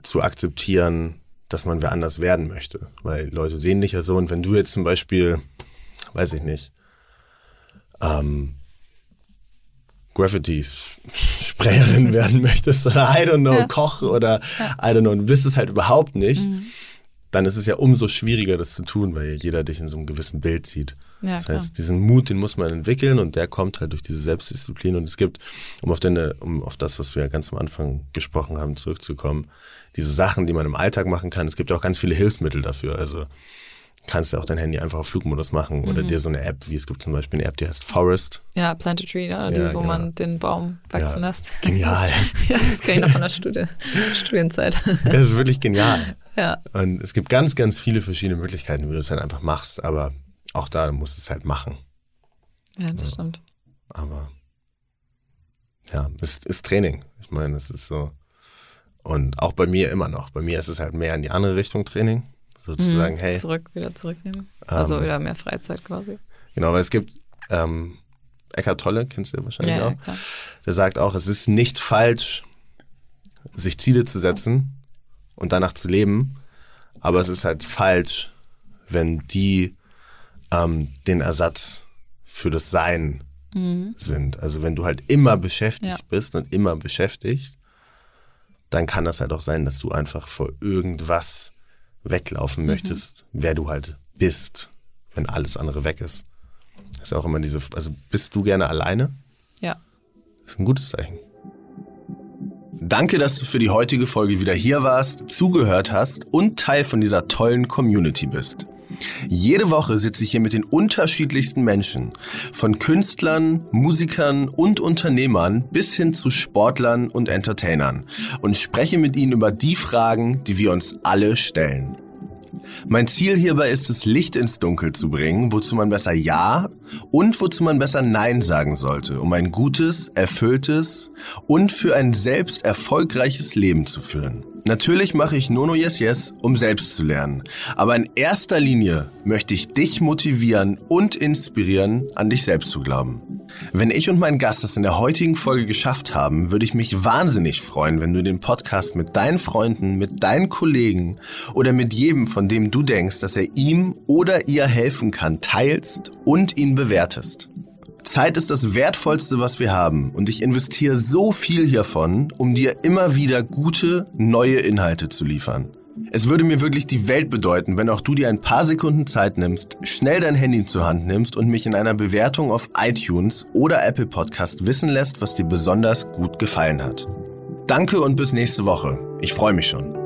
zu akzeptieren, dass man wer anders werden möchte. Weil Leute sehen dich ja so und wenn du jetzt zum Beispiel, weiß ich nicht, ähm, Graffiti-Sprayerin werden möchtest oder I don't know, Ja. Koch oder I don't know, und du bist es halt überhaupt nicht, dann ist es ja umso schwieriger, das zu tun, weil jeder dich in so einem gewissen Bild sieht. Ja, das klar. heißt, diesen Mut, den muss man entwickeln und der kommt halt durch diese Selbstdisziplin. Und es gibt, um auf, deine, um auf das, was wir ganz am Anfang gesprochen haben, zurückzukommen, diese Sachen, die man im Alltag machen kann. Es gibt auch ganz viele Hilfsmittel dafür. Also kannst du auch dein Handy einfach auf Flugmodus machen oder dir so eine App, wie es gibt zum Beispiel eine App, die heißt Forest. Ja, Plant a Tree, ne? Dieses, wo genau. man den Baum wachsen Ja, lässt. Genial. ja, das kenne ich noch von der Studie, Studienzeit. Das ist wirklich genial. ja. Und es gibt ganz, ganz viele verschiedene Möglichkeiten, wie du das halt einfach machst, aber auch da musst du es halt machen. ja, das stimmt. Aber ja, es ist Training. Ich meine, es ist so. Und auch bei mir immer noch. Bei mir ist es halt mehr in die andere Richtung Training. Sozusagen, hey, Zurück, wieder zurücknehmen. Also wieder mehr Freizeit quasi. genau, weil es gibt ähm, Eckart Tolle, kennst du ja wahrscheinlich Ja, ja, auch. klar. Der sagt auch, es ist nicht falsch, sich Ziele zu setzen und danach zu leben, aber es ist halt falsch, wenn die ähm, den Ersatz für das Sein sind. Also wenn du halt immer beschäftigt Mhm. Ja. bist und immer beschäftigt, dann kann das halt auch sein, dass du einfach vor irgendwas Mhm. Weglaufen möchtest, wer du halt bist, wenn alles andere weg ist. Das ist auch immer diese, also bist du gerne alleine? Ja. Das ist ein gutes Zeichen. Danke, dass du für die heutige Folge wieder hier warst, zugehört hast und Teil von dieser tollen Community bist. Jede Woche sitze ich hier mit den unterschiedlichsten Menschen, von Künstlern, Musikern und Unternehmern bis hin zu Sportlern und Entertainern und spreche mit ihnen über die Fragen, die wir uns alle stellen. Mein Ziel hierbei ist es, Licht ins Dunkel zu bringen, wozu man besser Ja und wozu man besser Nein sagen sollte, um ein gutes, erfülltes und für ein selbst erfolgreiches Leben zu führen. Natürlich mache ich Nono Yes Yes, um selbst zu lernen. Aber in erster Linie möchte ich dich motivieren und inspirieren, an dich selbst zu glauben. Wenn ich und mein Gast es in der heutigen Folge geschafft haben, würde ich mich wahnsinnig freuen, wenn du den Podcast mit deinen Freunden, mit deinen Kollegen oder mit jedem, von dem du denkst, dass er ihm oder ihr helfen kann, teilst und ihn bewertest. Zeit ist das Wertvollste, was wir haben. Und ich investiere so viel hiervon, um dir immer wieder gute, neue Inhalte zu liefern. Es würde mir wirklich die Welt bedeuten, wenn auch du dir ein paar Sekunden Zeit nimmst, schnell dein Handy zur Hand nimmst und mich in einer Bewertung auf iTunes oder Apple Podcast wissen lässt, was dir besonders gut gefallen hat. Danke und bis nächste Woche. Ich freue mich schon.